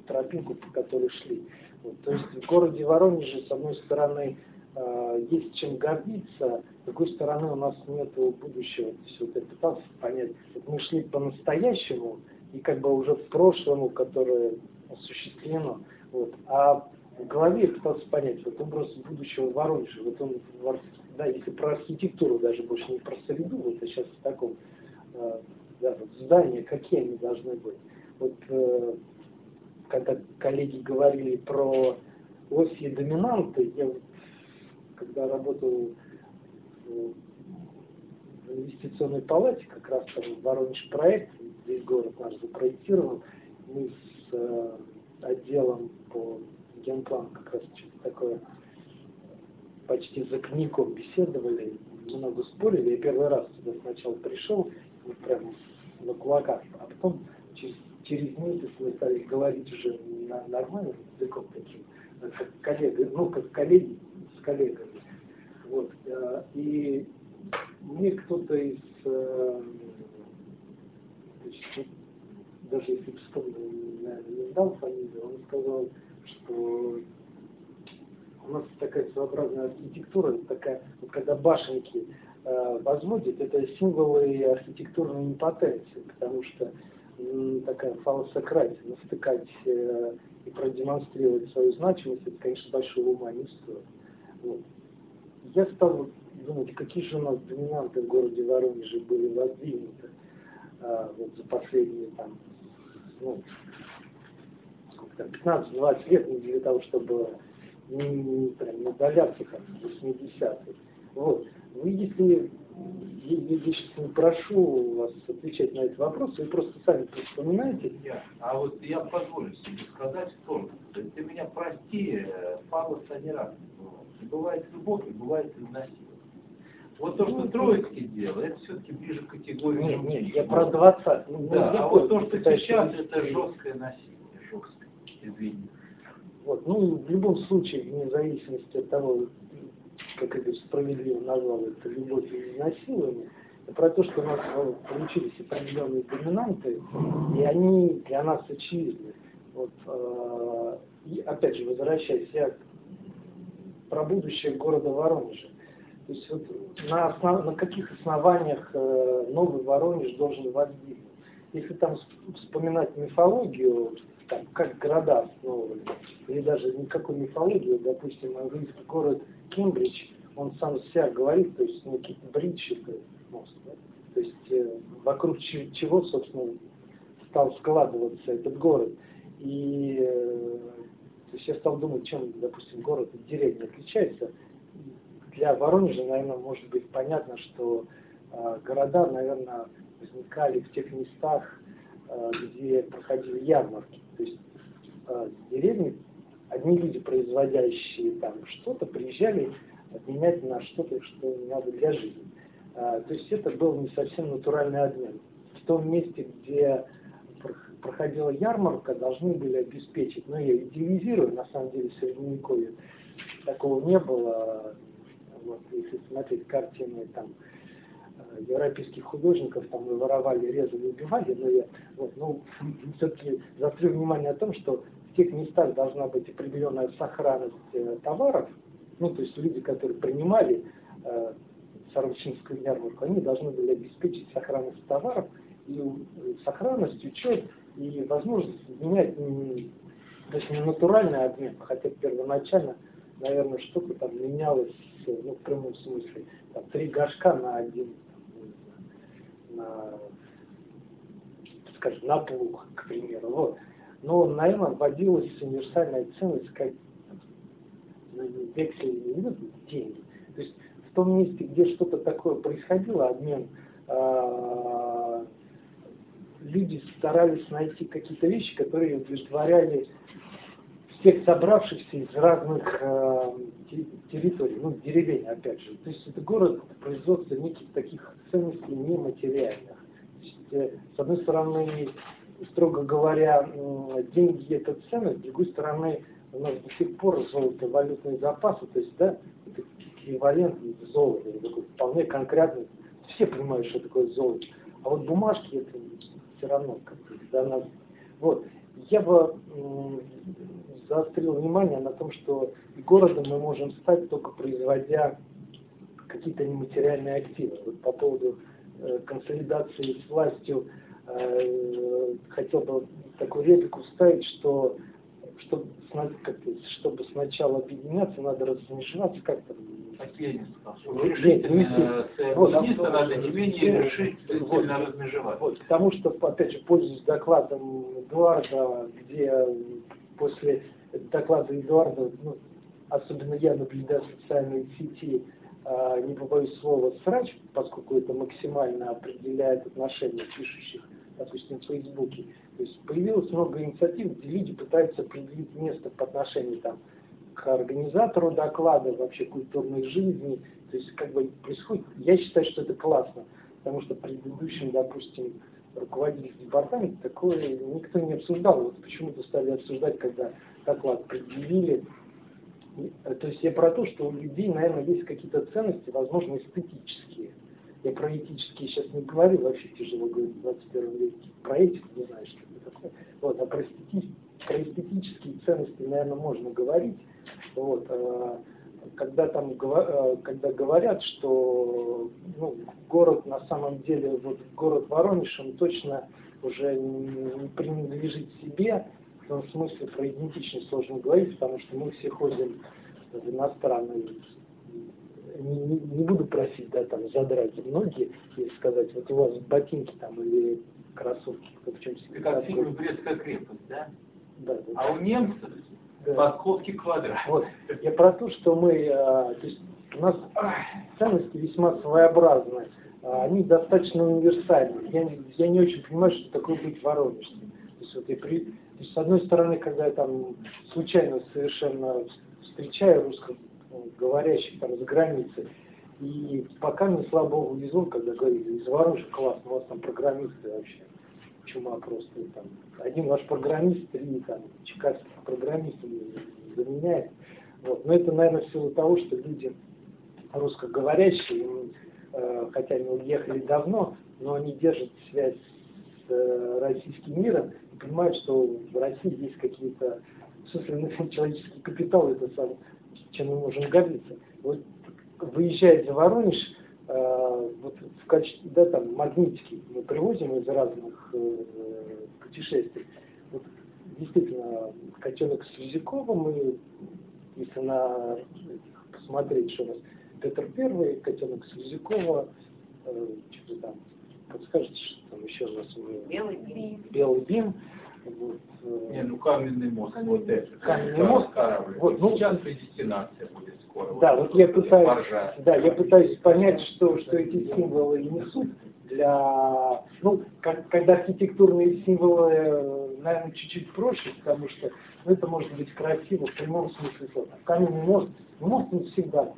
тропинку, по которой шли. Вот, то есть в городе Воронеже, с одной стороны, э, есть чем гордиться, с другой стороны, у нас нет будущего. То есть вот я пытался понять, вот мы шли по-настоящему, и как бы уже в прошлому, которое осуществлено, вот, а в голове я пытался понять, вот образ будущего Воронежа, вот он, да, если про архитектуру даже больше не про среду, вот а сейчас в таком, э, здания, какие они должны быть. Вот э, когда коллеги говорили про оси доминанты, я когда работал в инвестиционной палате, как раз там Воронеж проект, весь город наш запроектировал, мы с э, отделом по генплану как раз что-то такое почти за книгом беседовали, много спорили. Я первый раз сюда сначала пришел, вот прямо на кулаках, а потом через, через месяц мы стали говорить уже на нормальным языком таким, как коллега, ну, как коллеги с коллегами. Вот. Э, и мне кто-то из э, значит, даже если бы вспомнил, наверное, не знал фамилию, он сказал, что у нас такая своеобразная архитектура, такая, вот когда башенки э, возводят, это символы архитектурной импотенции, потому что такая фалосократия, настыкать э, и продемонстрировать свою значимость, это, конечно, большого ума не стоит. Вот. Я стал думать, какие же у нас доминанты в городе Воронеже были воздвигнуты э, вот за последние там, ну, 15-20 лет не для того, чтобы не, не, прям, не удаляться там, 80-х. Вот. Вы, если я, сейчас не прошу вас отвечать на эти вопросы, вы просто сами вспоминаете. Я. А вот я позволю себе сказать что ты меня прости, фалос они разные бывает. Бывает любовь и бывает насилие. Вот то, что ну, Троицкий делал, это все-таки ближе к категории. Нет, нет, я про 20. Ну, да, а вот то, что сейчас, это жесткое насилие, жесткое, извини. Вот, ну, в любом случае, вне зависимости от того, как это справедливо назвал, это любовь или насилование, про то, что у нас ну, получились определенные доминанты, и они для нас очевидны. Вот, э, и опять же, возвращаясь, я про будущее города Воронежа. То есть вот на, основ, на каких основаниях э, новый Воронеж должен воздвигнуть? Если там вспоминать мифологию, там, как города основывали, или даже никакой мифологии, допустим, английский город Кембридж, он сам себя говорит, то есть некий бридж это мост, да? то есть э, вокруг чего, собственно, стал складываться этот город. И э, то есть я стал думать, чем, допустим, город от деревни отличается для Воронежа, наверное, может быть понятно, что э, города, наверное, возникали в тех местах, где проходили ярмарки. То есть э, с деревни одни люди, производящие там что-то, приезжали обменять на что-то, что надо для жизни. Э, то есть это был не совсем натуральный обмен. В том месте, где проходила ярмарка, должны были обеспечить, но я идеализирую, на самом деле, в Средневековье такого не было, вот, если смотреть картины там, э, европейских художников, там мы воровали, резали, убивали, но я вот, ну, все-таки заострю внимание о том, что в тех местах должна быть определенная сохранность э, товаров, ну, то есть люди, которые принимали э, Сарвачинскую ярмарку, они должны были обеспечить сохранность товаров, и э, сохранность, учет и возможность менять, то есть не натуральный обмен, хотя первоначально наверное, что-то там менялось, ну, в прямом смысле, там, три горшка на один, на, скажем, на плуг, к примеру. Вот. Но, наверное, вводилась универсальная ценность, как ну, вексель, ну, деньги. То есть в том месте, где что-то такое происходило, обмен, э, люди старались найти какие-то вещи, которые удовлетворяли всех собравшихся из разных э, территорий, ну, деревень, опять же. То есть это город производства неких таких ценностей нематериальных. То есть, э, с одной стороны, строго говоря, э, деньги это ценность, с другой стороны, у нас до сих пор золото валютные запасы, то есть, да, это эквивалент золота, такой вполне конкретный. Все понимают, что такое золото. А вот бумажки это все равно как-то для нас. Вот. Я бы заострил внимание на том, что городом мы можем стать только производя какие-то нематериальные активы. Вот по поводу э, консолидации с властью э, хотел бы такую реплику вставить, что чтобы, чтобы сначала объединяться, надо размешиваться как-то. Ленин сказал, решительно вот, надо не менее решительно вот, размежевать. Вот, потому что, опять же, пользуясь докладом Эдуарда, где после доклада Эдуарда, ну, особенно я наблюдаю в социальной сети, э, не побоюсь слова срач, поскольку это максимально определяет отношения пишущих, допустим, в Фейсбуке. То есть появилось много инициатив, где люди пытаются определить место по отношению там, к организатору доклада, вообще культурной жизни. То есть как бы происходит, я считаю, что это классно, потому что предыдущим, допустим, руководитель департамента такое никто не обсуждал. Вот почему-то стали обсуждать, когда доклад предъявили. Э, то есть я про то, что у людей, наверное, есть какие-то ценности, возможно, эстетические. Я про этические сейчас не говорю, вообще тяжело говорить в 21 веке. Про этику не знаю, что это такое. Вот, а про, эстети... про эстетические ценности, наверное, можно говорить. Вот, а когда там э, когда говорят, что ну, город на самом деле, вот город Воронеж, он точно уже не принадлежит себе, в том смысле про идентичность сложно говорить, потому что мы все ходим в иностранные не, не, не буду просить, да, там, задрать ноги и сказать, вот у вас ботинки там или кроссовки, кто в чем себе. Как фильм «Брестская крепость», да? Да, да. А у немцев да. подковки квадрат. Вот. Я про то, что мы, а, то есть у нас ценности весьма своеобразные, а, они достаточно универсальны. Я, я не очень понимаю, что такое быть воронежцем. Вот я при, то есть, с одной стороны, когда я там случайно совершенно встречаю русскоговорящих там за границей, и пока мне, слава богу, везло, когда говорили, из Воронежа классно, у вас там программисты вообще чума просто. Там, один ваш программист, три там, чекасских программистов заменяет. Вот. Но это, наверное, в силу того, что люди русскоговорящие, э, хотя они уехали давно, но они держат связь с э, российским миром понимают, что в России есть какие-то, смысле, человеческий капитал, это сам, чем мы можем гордиться. Вот выезжая за Воронеж, Э, вот в качестве, да, там, магнитики мы привозим из разных э, путешествий. Вот, действительно, котенок с Слезяковым, и если на посмотреть, что у нас Петр Первый, котенок Слезякова, э, что-то там, подскажете, что там еще у нас? Белый бим. Белый бим. Вот, э, Не, ну каменный мост, вот это. Каменный мост. Корабль. Вот, ну, Сейчас предестинация будет скоро. Да, вот, вот я пытаюсь, Боржа. да, я пытаюсь понять, что, что эти символы несут для, ну, как, когда архитектурные символы, наверное, чуть-чуть проще, потому что ну, это может быть красиво в прямом смысле слова. Каменный мост, мост не всегда,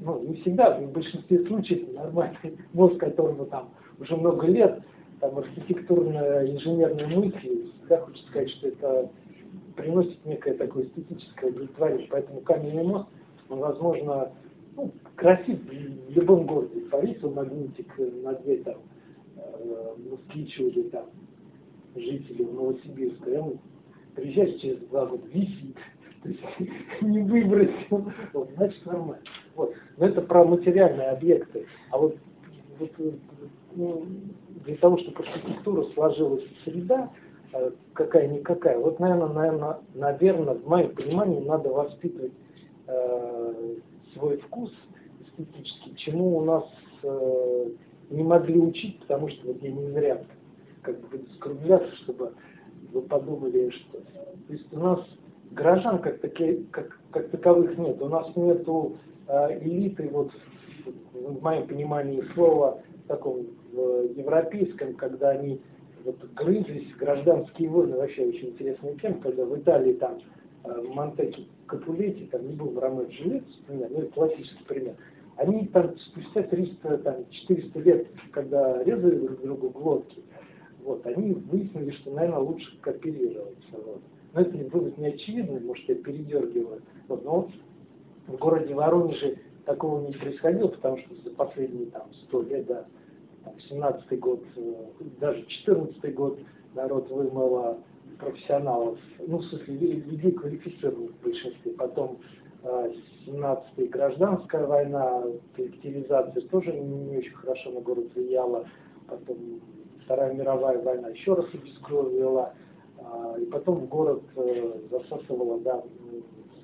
ну, не всегда, в большинстве случаев нормальный мост, которому там уже много лет, там архитектурно-инженерные мысли, всегда хочется сказать, что это приносит некое такое эстетическое удовлетворение. Поэтому каменный мост, он, возможно, ну, красив в любом городе. Повесил магнитик на дверь там, э, москвичу или там жителю Новосибирска, и он приезжает через два года, висит. То есть не выбросил. Вот, значит, нормально. Вот. Но это про материальные объекты. А вот, вот для того, чтобы архитектура сложилась среда, э, какая-никакая, вот, наверное, наверное, наверное, в моем понимании надо воспитывать э, свой вкус эстетический, чему у нас э, не могли учить, потому что вот я не зря как бы скругляться, чтобы вы подумали, что... То есть у нас горожан как, таки, как, как таковых нет, у нас нету э, элиты вот в моем понимании слова, таком в европейском, когда они вот грызлись, гражданские войны, вообще очень интересная тема, когда в Италии там э, Монтеки Капулетти, там не был в Ромео например, ну это классический пример, они там спустя 300, там, 400 лет, когда резали друг другу глотки, вот, они выяснили, что, наверное, лучше кооперироваться. Вот. Но это вывод не очевидный, может, я передергиваю. Вот, но в городе Воронеже такого не происходило, потому что за последние там, 100 лет, да, 17 год, э, даже 14 год народ вымыла профессионалов, ну, в смысле, людей квалифицированных в большинстве. Потом 17-й гражданская война, коллективизация тоже не очень хорошо на город влияла. Потом Вторая мировая война еще раз обескровила. А, и потом в город э, засасывала, да,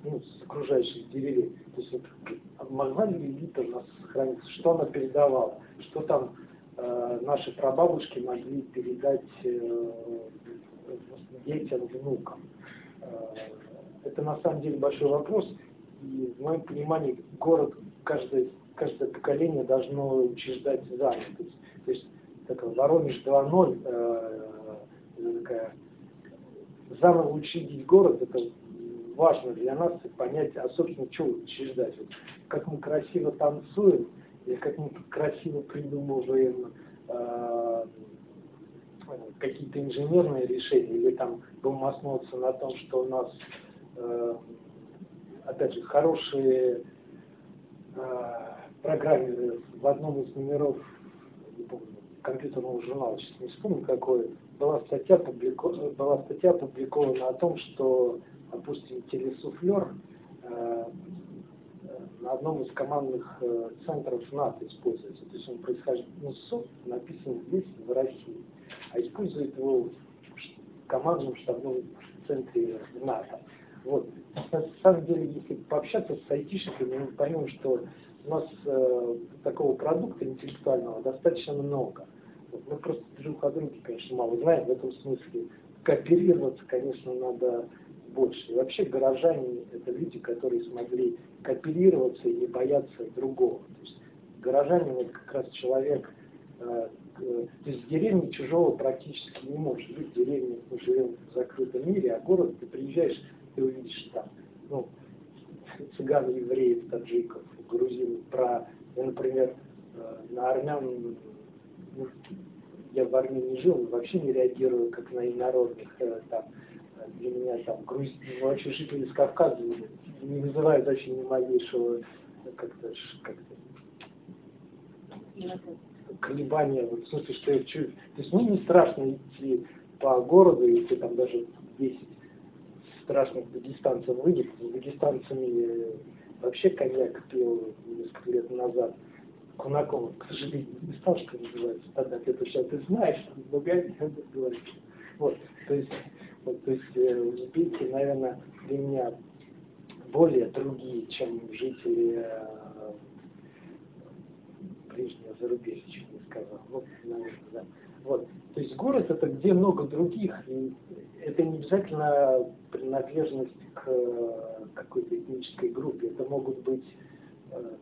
ну, с окружающих деревень. То есть вот, могла ли элита у нас сохраниться? Что она передавала? Что там э, наши прабабушки могли передать э, детям, внукам? Э, это на самом деле большой вопрос. И в моем понимании город, каждое, каждое поколение должно учреждать заново. То есть, то есть такой Воронеж 2.0, э, такая, заново учредить город, это важно для нас понять, а собственно, что учреждать. Вот, как мы красиво танцуем, или как мы красиво придумываем э, какие-то инженерные решения, или там будем основываться на том, что у нас э, опять же, хорошие э, программеры в одном из номеров, не помню, компьютерного журнала, сейчас не вспомню какой, была статья, публико... была статья опубликована о том, что, допустим, телесуфлер на одном из командных э, центров НАТО используется. То есть он происходит, ну, софт написан здесь, в России, а использует его в командном штабном центре НАТО. Вот. На самом деле, если пообщаться с айтишниками, мы поймем, что у нас э, такого продукта интеллектуального достаточно много. Вот. Мы просто друг о друге, конечно, мало знаем в этом смысле. Кооперироваться, конечно, надо больше. И вообще горожане – это люди, которые смогли кооперироваться и не бояться другого. То есть горожане – вот как раз человек, э, э, то есть в деревне чужого практически не может быть. В деревне мы живем в закрытом мире, а город ты приезжаешь ты увидишь там, ну, цыган, евреев, таджиков, грузин, про, я, например, э, на армян, ну, я в Армении жил, вообще не реагирую как на инородных, э, там, для меня там грузин, вообще жители из Кавказа не вызывают вообще ни малейшего как-то, как-то колебания, вот, в смысле, что я чую. То есть мне не страшно идти по городу, если там даже 10 страшных дагестанцев выйдет. С дагестанцами вообще коньяк пил несколько лет назад. Кунаков, к сожалению, не стал, что называется, тогда это сейчас ты знаешь, но я. Вот, то есть, вот, то есть э, узбеки, наверное, для меня более другие, чем жители э, ближнего зарубежья, чем я сказал. Вот, наверное, да. Вот. То есть город это где много других, и это не обязательно принадлежность к э, какой-то этнической группе. Это могут быть э,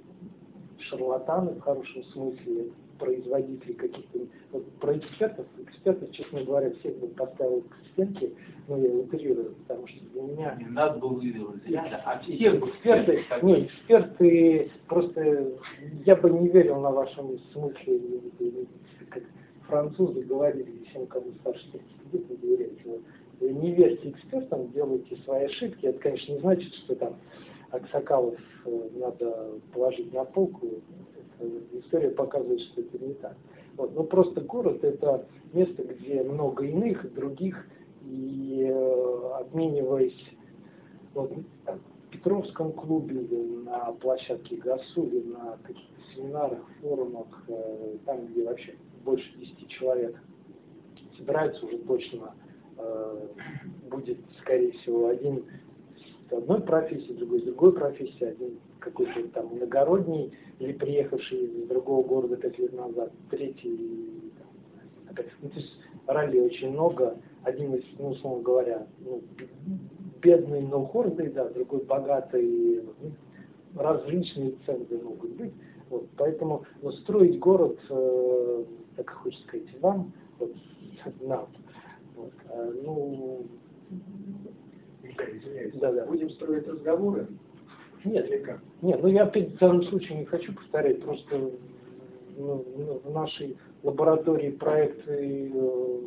шарлатаны в хорошем смысле, производители каких-то... Вот про экспертов, экспертов, честно говоря, всех бы поставил к стенке, но я утрирую, потому что для меня... Не надо было выделить а все эксперты, не, эксперты, просто я бы не верил на вашем смысле, как французы говорили всем, кому старше 30 лет, не доверяйте не верьте экспертам, делайте свои ошибки. Это, конечно, не значит, что там Аксакалов э, надо положить на полку. История показывает, что это не так. Вот. Но просто город – это место, где много иных, других, и э, обмениваясь вот, в Петровском клубе, на площадке Гасули, на каких-то семинарах, форумах, э, там, где вообще больше 10 человек собираются уже точно Э, будет, скорее всего, один с одной профессии, другой с другой профессии, один какой-то там иногородний или приехавший из другого города пять лет назад, третий, там, опять, ну, то есть ралли очень много, один из, ну, условно говоря, ну, бедный, но гордый, да, другой богатый, ну, различные центры могут быть, Вот, поэтому ну, строить город, э, так хочется сказать, вам, вот, нам, вот, э, ну... Михаил, извиняюсь. Да, да. Будем строить разговоры? Нет, нет, ну я опять в данном случае не хочу повторять, просто ну, ну, в нашей лаборатории проекты э,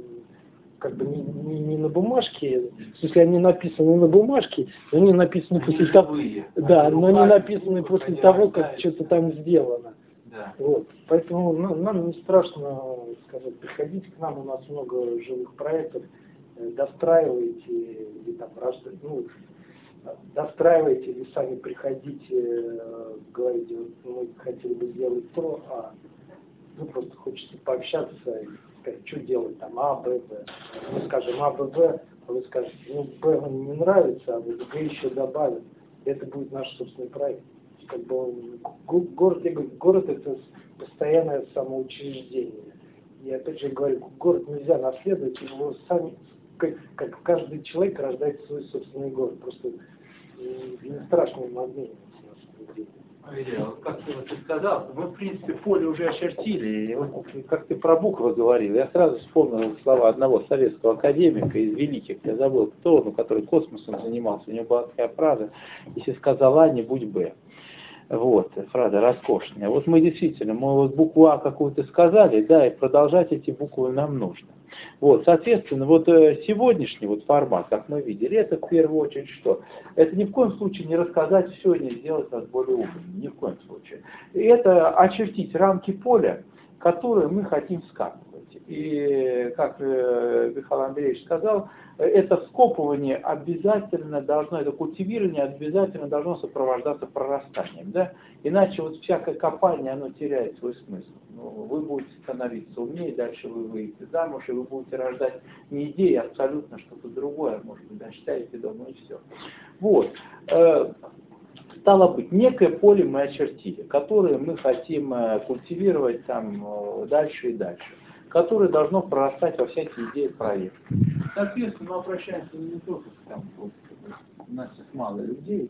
как бы не, не, не на бумажке, в смысле они написаны на бумажке, но они написаны после того, да, Они но они написаны после они того, как что-то там сделано. Да. Вот. Поэтому ну, нам не страшно сказать, приходите к нам, у нас много живых проектов, э, достраивайте или там рожда- ну, достраивайте или сами приходите, э, говорите, вот мы хотели бы сделать то, а ну просто хочется пообщаться и сказать, что делать там, А, Б, В. Мы скажем А, Б, В, а вы скажете, ну, Б вам не нравится, а вот Г еще добавим. Это будет наш собственный проект. Как бы он- го- город, я говорю, город это постоянное самоучреждение. И опять же говорю, город нельзя наследовать, его сами, как, как каждый человек рождает свой собственный город. Просто не страшно им обмениваться вот как ты вот сказал, мы, в принципе, поле уже очертили, как ты про буквы говорил, я сразу вспомнил слова одного советского академика из великих, я забыл, кто он, который космосом занимался, у него была такая фраза, если сказал А, не будь Б. Вот, фраза роскошная. Вот мы действительно, мы вот букву А какую-то сказали, да, и продолжать эти буквы нам нужно. Вот, соответственно, вот э, сегодняшний вот формат, как мы видели, это в первую очередь что? Это ни в коем случае не рассказать все, не сделать нас более умными, ни в коем случае. И это очертить рамки поля, которые мы хотим скапывать. И, как э, Михаил Андреевич сказал, это скопывание обязательно должно, это культивирование обязательно должно сопровождаться прорастанием. Да? Иначе вот всякое копание, оно теряет свой смысл. Ну, вы будете становиться умнее, дальше вы выйдете замуж, и вы будете рождать не идеи, а абсолютно что-то другое, может быть, дочитаете дома и все. Вот. Э, Стало быть, некое поле мы очертили, которое мы хотим э, культивировать там дальше и дальше, которое должно прорастать во всякие идеи проекта. Соответственно, мы обращаемся не только к вот, у нас сейчас мало людей,